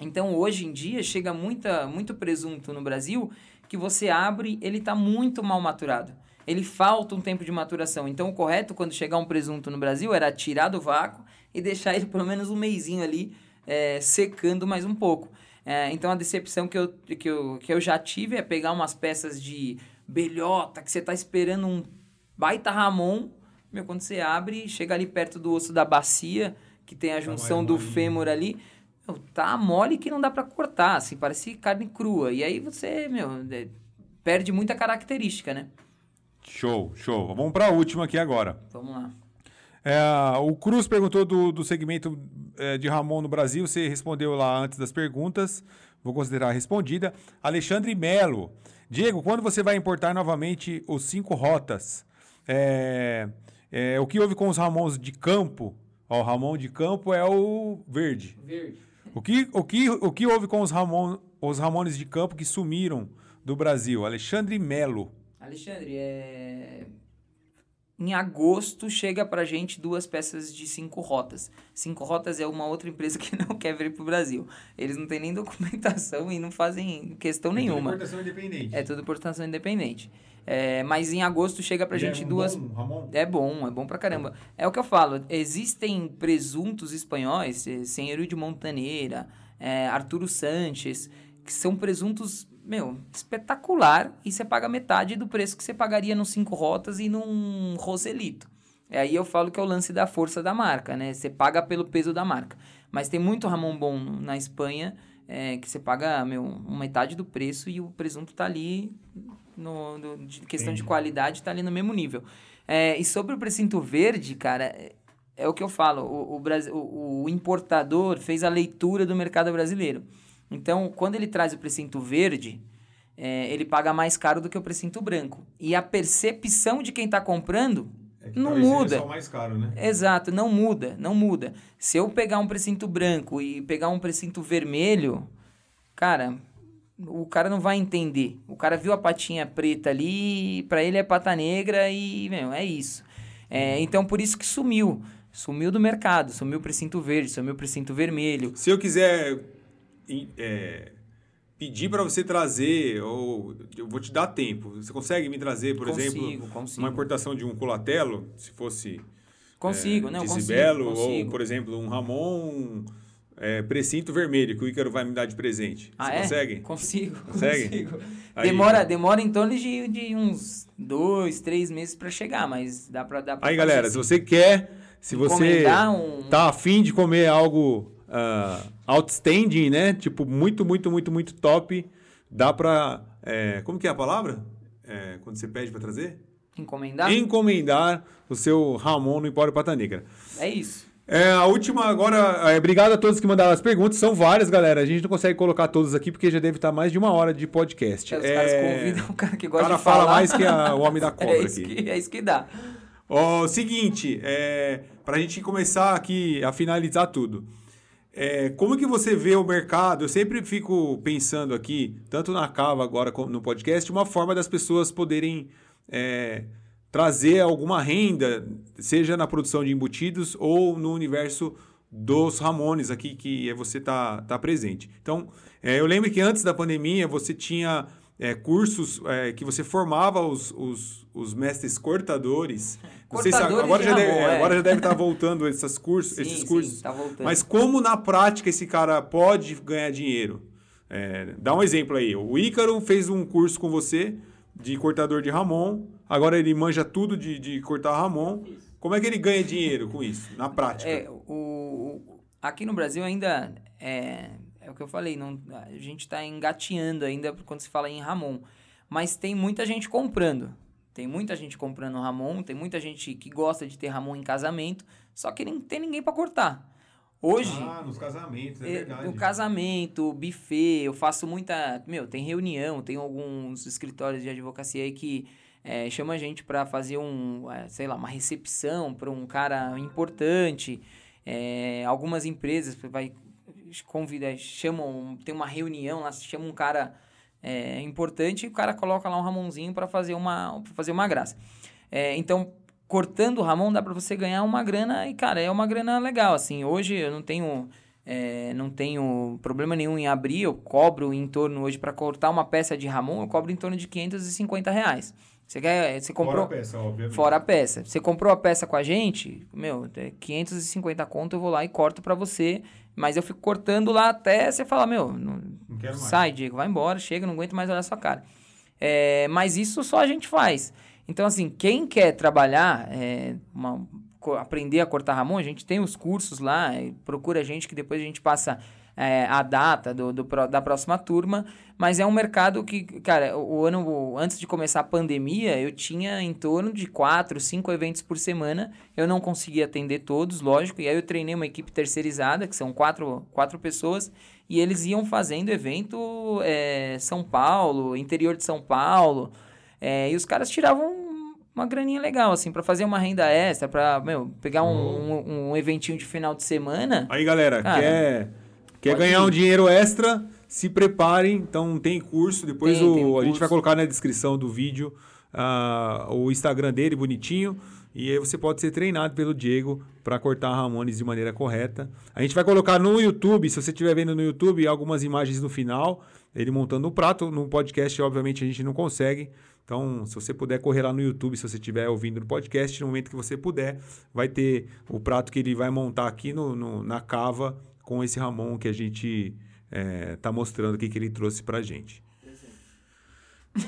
Então, hoje em dia, chega muita, muito presunto no Brasil que você abre, ele está muito mal maturado. Ele falta um tempo de maturação. Então, o correto, quando chegar um presunto no Brasil, era tirar do vácuo e deixar ele pelo menos um mêsinho ali é, secando mais um pouco. É, então, a decepção que eu, que, eu, que eu já tive é pegar umas peças de belhota, que você está esperando um baita ramon. Meu, quando você abre, chega ali perto do osso da bacia, que tem a tá junção do fêmur ali tá mole que não dá para cortar, assim, parece carne crua. E aí você, meu, é, perde muita característica, né? Show, show. Vamos para a última aqui agora. Vamos lá. É, o Cruz perguntou do, do segmento é, de Ramon no Brasil. Você respondeu lá antes das perguntas. Vou considerar respondida. Alexandre Melo. Diego, quando você vai importar novamente os cinco rotas? É, é, o que houve com os Ramons de campo? Ó, o Ramon de campo é o verde. Verde. O que, o que, o que houve com os, Ramon, os Ramones de campo que sumiram do Brasil? Alexandre Melo. Alexandre, é... em agosto chega pra gente duas peças de cinco rotas. Cinco rotas é uma outra empresa que não quer vir pro Brasil. Eles não têm nem documentação e não fazem questão nenhuma. Importação independente. É tudo importação independente. É, mas em agosto chega pra Ele gente é um duas. bom Ramon? É bom, é bom pra caramba. É o que eu falo, existem presuntos espanhóis, eh, Senhor de Montaneira, eh, Arturo Sanches, que são presuntos, meu, espetacular e você paga metade do preço que você pagaria num cinco rotas e num Roselito. E aí eu falo que é o lance da força da marca, né? Você paga pelo peso da marca. Mas tem muito Ramon bom na Espanha, eh, que você paga, meu, metade do preço e o presunto tá ali no, no- de questão de Entendi. qualidade tá ali no mesmo nível. É, e sobre o precinto verde, cara, é, é o que eu falo. O, o, o- importador fez a leitura do mercado brasileiro. Então, quando ele traz o precinto verde, é, ele paga mais caro do que o precinto branco. E a percepção de quem está comprando É não muda. mais caro, né? Exato, não muda, não muda. Se eu pegar um precinto branco e pegar um precinto vermelho, cara, o cara não vai entender. O cara viu a patinha preta ali, pra ele é pata negra e, meu, é isso. É, então, por isso que sumiu. Sumiu do mercado, sumiu o precinto verde, sumiu o precinto vermelho. Se eu quiser é, pedir para você trazer, ou eu vou te dar tempo, você consegue me trazer, por Consigo, exemplo, consigo. uma importação de um colatelo, se fosse Consigo, é, não, consigo, Zibelo, ou, consigo. por exemplo, um Ramon é, precinto vermelho, que o Ícaro vai me dar de presente. Ah, você é? consegue? Consigo, Consegue? consigo. Aí. Demora, demora em torno de, de uns dois, três meses pra chegar, mas dá pra dar Aí, galera, sim. se você quer, se você um- tá afim de comer algo ah, outstanding, né? Tipo, muito, muito, muito, muito top, dá pra... é, como que é a palavra? É, quando você pede pra trazer? Encomendar? Encomendar o seu Ramon no Empório Pata Negra. É isso. É, a última agora, é, obrigado a todos que mandaram as perguntas, são várias, galera. A gente não consegue colocar todas aqui porque já deve estar mais de uma hora de podcast. É, os É, caras convidam o cara que O gosta cara de fala falar. mais que a- o homem da cobra é isso aqui. Que, é isso que dá. Ó, seguinte, é, para a gente começar aqui a finalizar tudo. É, como que você vê o mercado? Eu sempre fico pensando aqui, tanto na Cava agora como no podcast, uma forma das pessoas poderem é, trazer alguma renda, seja na produção de embutidos ou no universo dos Ramones aqui, que você tá, tá presente. Então, é, eu lembro que antes da pandemia você tinha é, cursos é, que você formava os, os, os mestres cortadores. Sei se Cortadores agora, já deve, Ramon, é. agora já deve estar voltando esses cursos. Sim, esses sim, cursos. tá. Mas como na prática esse cara pode ganhar dinheiro? É, dá um exemplo aí. O Ícaro fez um curso com você de cortador de Ramon. Agora ele manja tudo de, de cortar Ramon. Como é que ele ganha dinheiro com isso, na prática? É, o, o- aqui no Brasil ainda é, é o que eu falei, não, a gente está engateando ainda quando se fala em Ramon. Mas tem muita gente comprando. Tem muita gente comprando Ramon, tem muita gente que gosta de ter Ramon em casamento, só que não tem ninguém para cortar. Hoje, Ah, nos casamentos, É, No casamento, buffet, eu faço muita. Meu, tem reunião, tem alguns escritórios de advocacia aí que é, chama a gente para fazer um, é, sei lá, uma recepção para um cara importante. É, algumas empresas vai convida, chamam, tem uma reunião lá, chama um cara é, importante e o cara coloca lá um Ramonzinho para fazer uma pra fazer uma graça. É, então, cortando o Ramon dá para você ganhar uma grana e, cara, é uma grana legal, assim. Hoje eu não tenho... é, não tenho problema nenhum em abrir, eu cobro em torno hoje para cortar uma peça de Ramon, eu cobro em torno de 550 reais. Você quer, você comprou peça, obviamente. fora a peça. Você comprou a peça com a gente, meu, é 550 conto eu vou lá e corto para você, mas eu fico cortando lá até você falar, meu, não, Não sai, Diego, vai embora, chega, não aguento mais olhar sua cara. É, mas isso só a gente faz. Então, assim, quem quer trabalhar, é, uma- aprender a cortar Ramon, a gente tem os cursos lá, procura a gente que depois a gente passa é, a data do, do, da próxima turma, mas é um mercado que, cara, o ano antes de começar a pandemia, eu tinha em torno de quatro, cinco eventos por semana. Eu não conseguia atender todos, lógico, e aí eu treinei uma equipe terceirizada, que são quatro, quatro pessoas, e eles iam fazendo evento é, São Paulo, interior de São Paulo, é, e os caras tiravam uma graninha legal, assim, para fazer uma renda extra, pra, meu, pegar um, um, um, eventinho de final de semana. Aí, galera, cara, quer, quer ganhar ir. um dinheiro extra? Se preparem, então tem curso, depois tem, o, tem um curso. a gente vai colocar na descrição do vídeo uh, o Instagram dele, bonitinho. E aí você pode ser treinado pelo Diego para cortar Ramones de maneira correta. A gente vai colocar no YouTube, se você estiver vendo no YouTube, algumas imagens no final, ele montando o prato. No podcast, obviamente, a gente não consegue. Então, se você puder correr lá no YouTube, se você estiver ouvindo no podcast, no momento que você puder, vai ter o prato que ele vai montar aqui no, no na cava com esse Ramon que a gente está eh, mostrando aqui que ele trouxe para gente.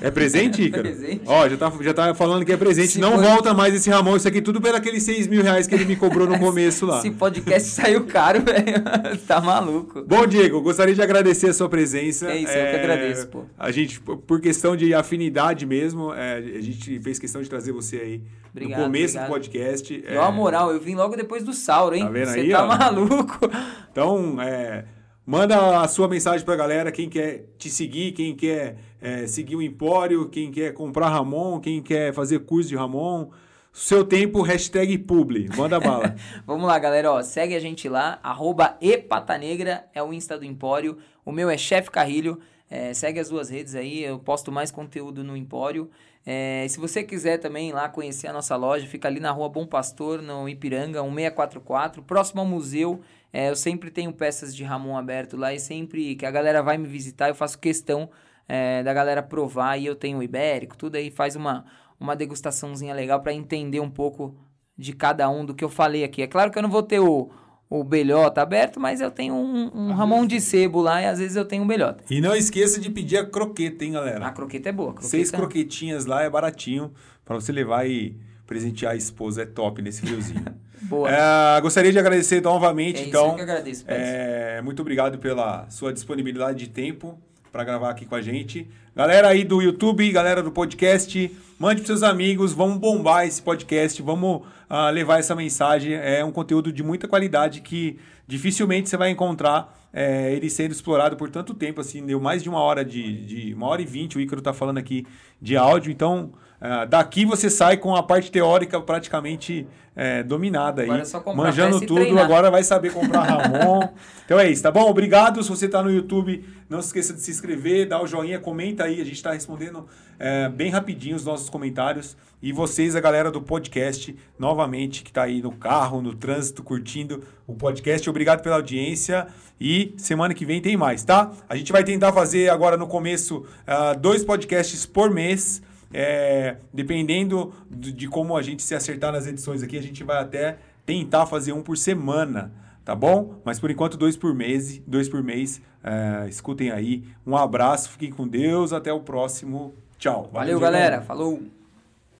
É presente, Ícaro? presente. Ó, já tá, já tá falando que é presente. Se não pode... volta mais esse Ramon. Isso aqui tudo pelos aqueles 6 mil reais que ele me cobrou no começo lá. Esse podcast saiu caro, velho. tá maluco. Bom, Diego, gostaria de agradecer a sua presença. É isso, é... eu que é, agradeço, pô. A gente, por questão de afinidade mesmo, é, a gente fez questão de trazer você aí obrigado, no começo obrigado. do podcast. É... Ó, a moral, eu vim logo depois do Sauro, hein? Tá vendo você aí? Você tá ó? maluco. Então, é Manda a sua mensagem para a galera, quem quer te seguir, quem quer é, seguir o Empório, quem quer comprar Ramon, quem quer fazer curso de Ramon. Seu tempo, hashtag publi. Manda bala. Vamos lá, galera. Ó, segue a gente lá, arroba epatanegra é o Insta do Empório. O meu é Chef Carrilho. É, segue as duas redes aí, eu posto mais conteúdo no Empório. É, se você quiser também lá conhecer a nossa loja, fica ali na rua Bom Pastor, no Ipiranga, 1644, próximo ao museu. É, eu sempre tenho peças de Ramon aberto lá e sempre que a galera vai me visitar, eu faço questão é, da galera provar e eu tenho o ibérico, tudo aí faz uma, uma degustaçãozinha legal para entender um pouco de cada um do que eu falei aqui. É claro que eu não vou ter o, o belhota aberto, mas eu tenho um, um Ramon de sebo lá e às vezes eu tenho um belhota. E não esqueça de pedir a croqueta, hein, galera? A croqueta é boa. Croqueta... Seis croquetinhas lá é baratinho para você levar e presentear a esposa. É top nesse friozinho. Boa. É, gostaria de agradecer novamente, é então. Eu que agradeço, é, muito obrigado pela sua disponibilidade de tempo para gravar aqui com a gente. Galera aí do YouTube, galera do podcast, mande para seus amigos, vamos bombar esse podcast, vamos uh, levar essa mensagem. É um conteúdo de muita qualidade que dificilmente você vai encontrar é, ele sendo explorado por tanto tempo, assim, deu mais de uma hora de, de uma hora e vinte, o Ícaro está falando aqui de áudio, então uh, daqui você sai com a parte teórica praticamente é, dominada aí, é manjando tudo, agora vai saber comprar Ramon. então é isso, tá bom? Obrigado. Se você está no YouTube, não se esqueça de se inscrever, dar o joinha, comenta aí. A gente está respondendo é, bem rapidinho os nossos comentários. E vocês, a galera do podcast, novamente, que está aí no carro, no trânsito, curtindo o podcast. Obrigado pela audiência. E semana que vem tem mais, tá? A gente vai tentar fazer agora no começo uh, dois podcasts por mês. É, dependendo de como a gente se acertar nas edições aqui, a gente vai até tentar fazer um por semana, tá bom? Mas por enquanto, dois por mês. Dois por mês. É, escutem aí. Um abraço, fiquem com Deus. Até o próximo. Tchau. Valeu, Valeu galera. Falou.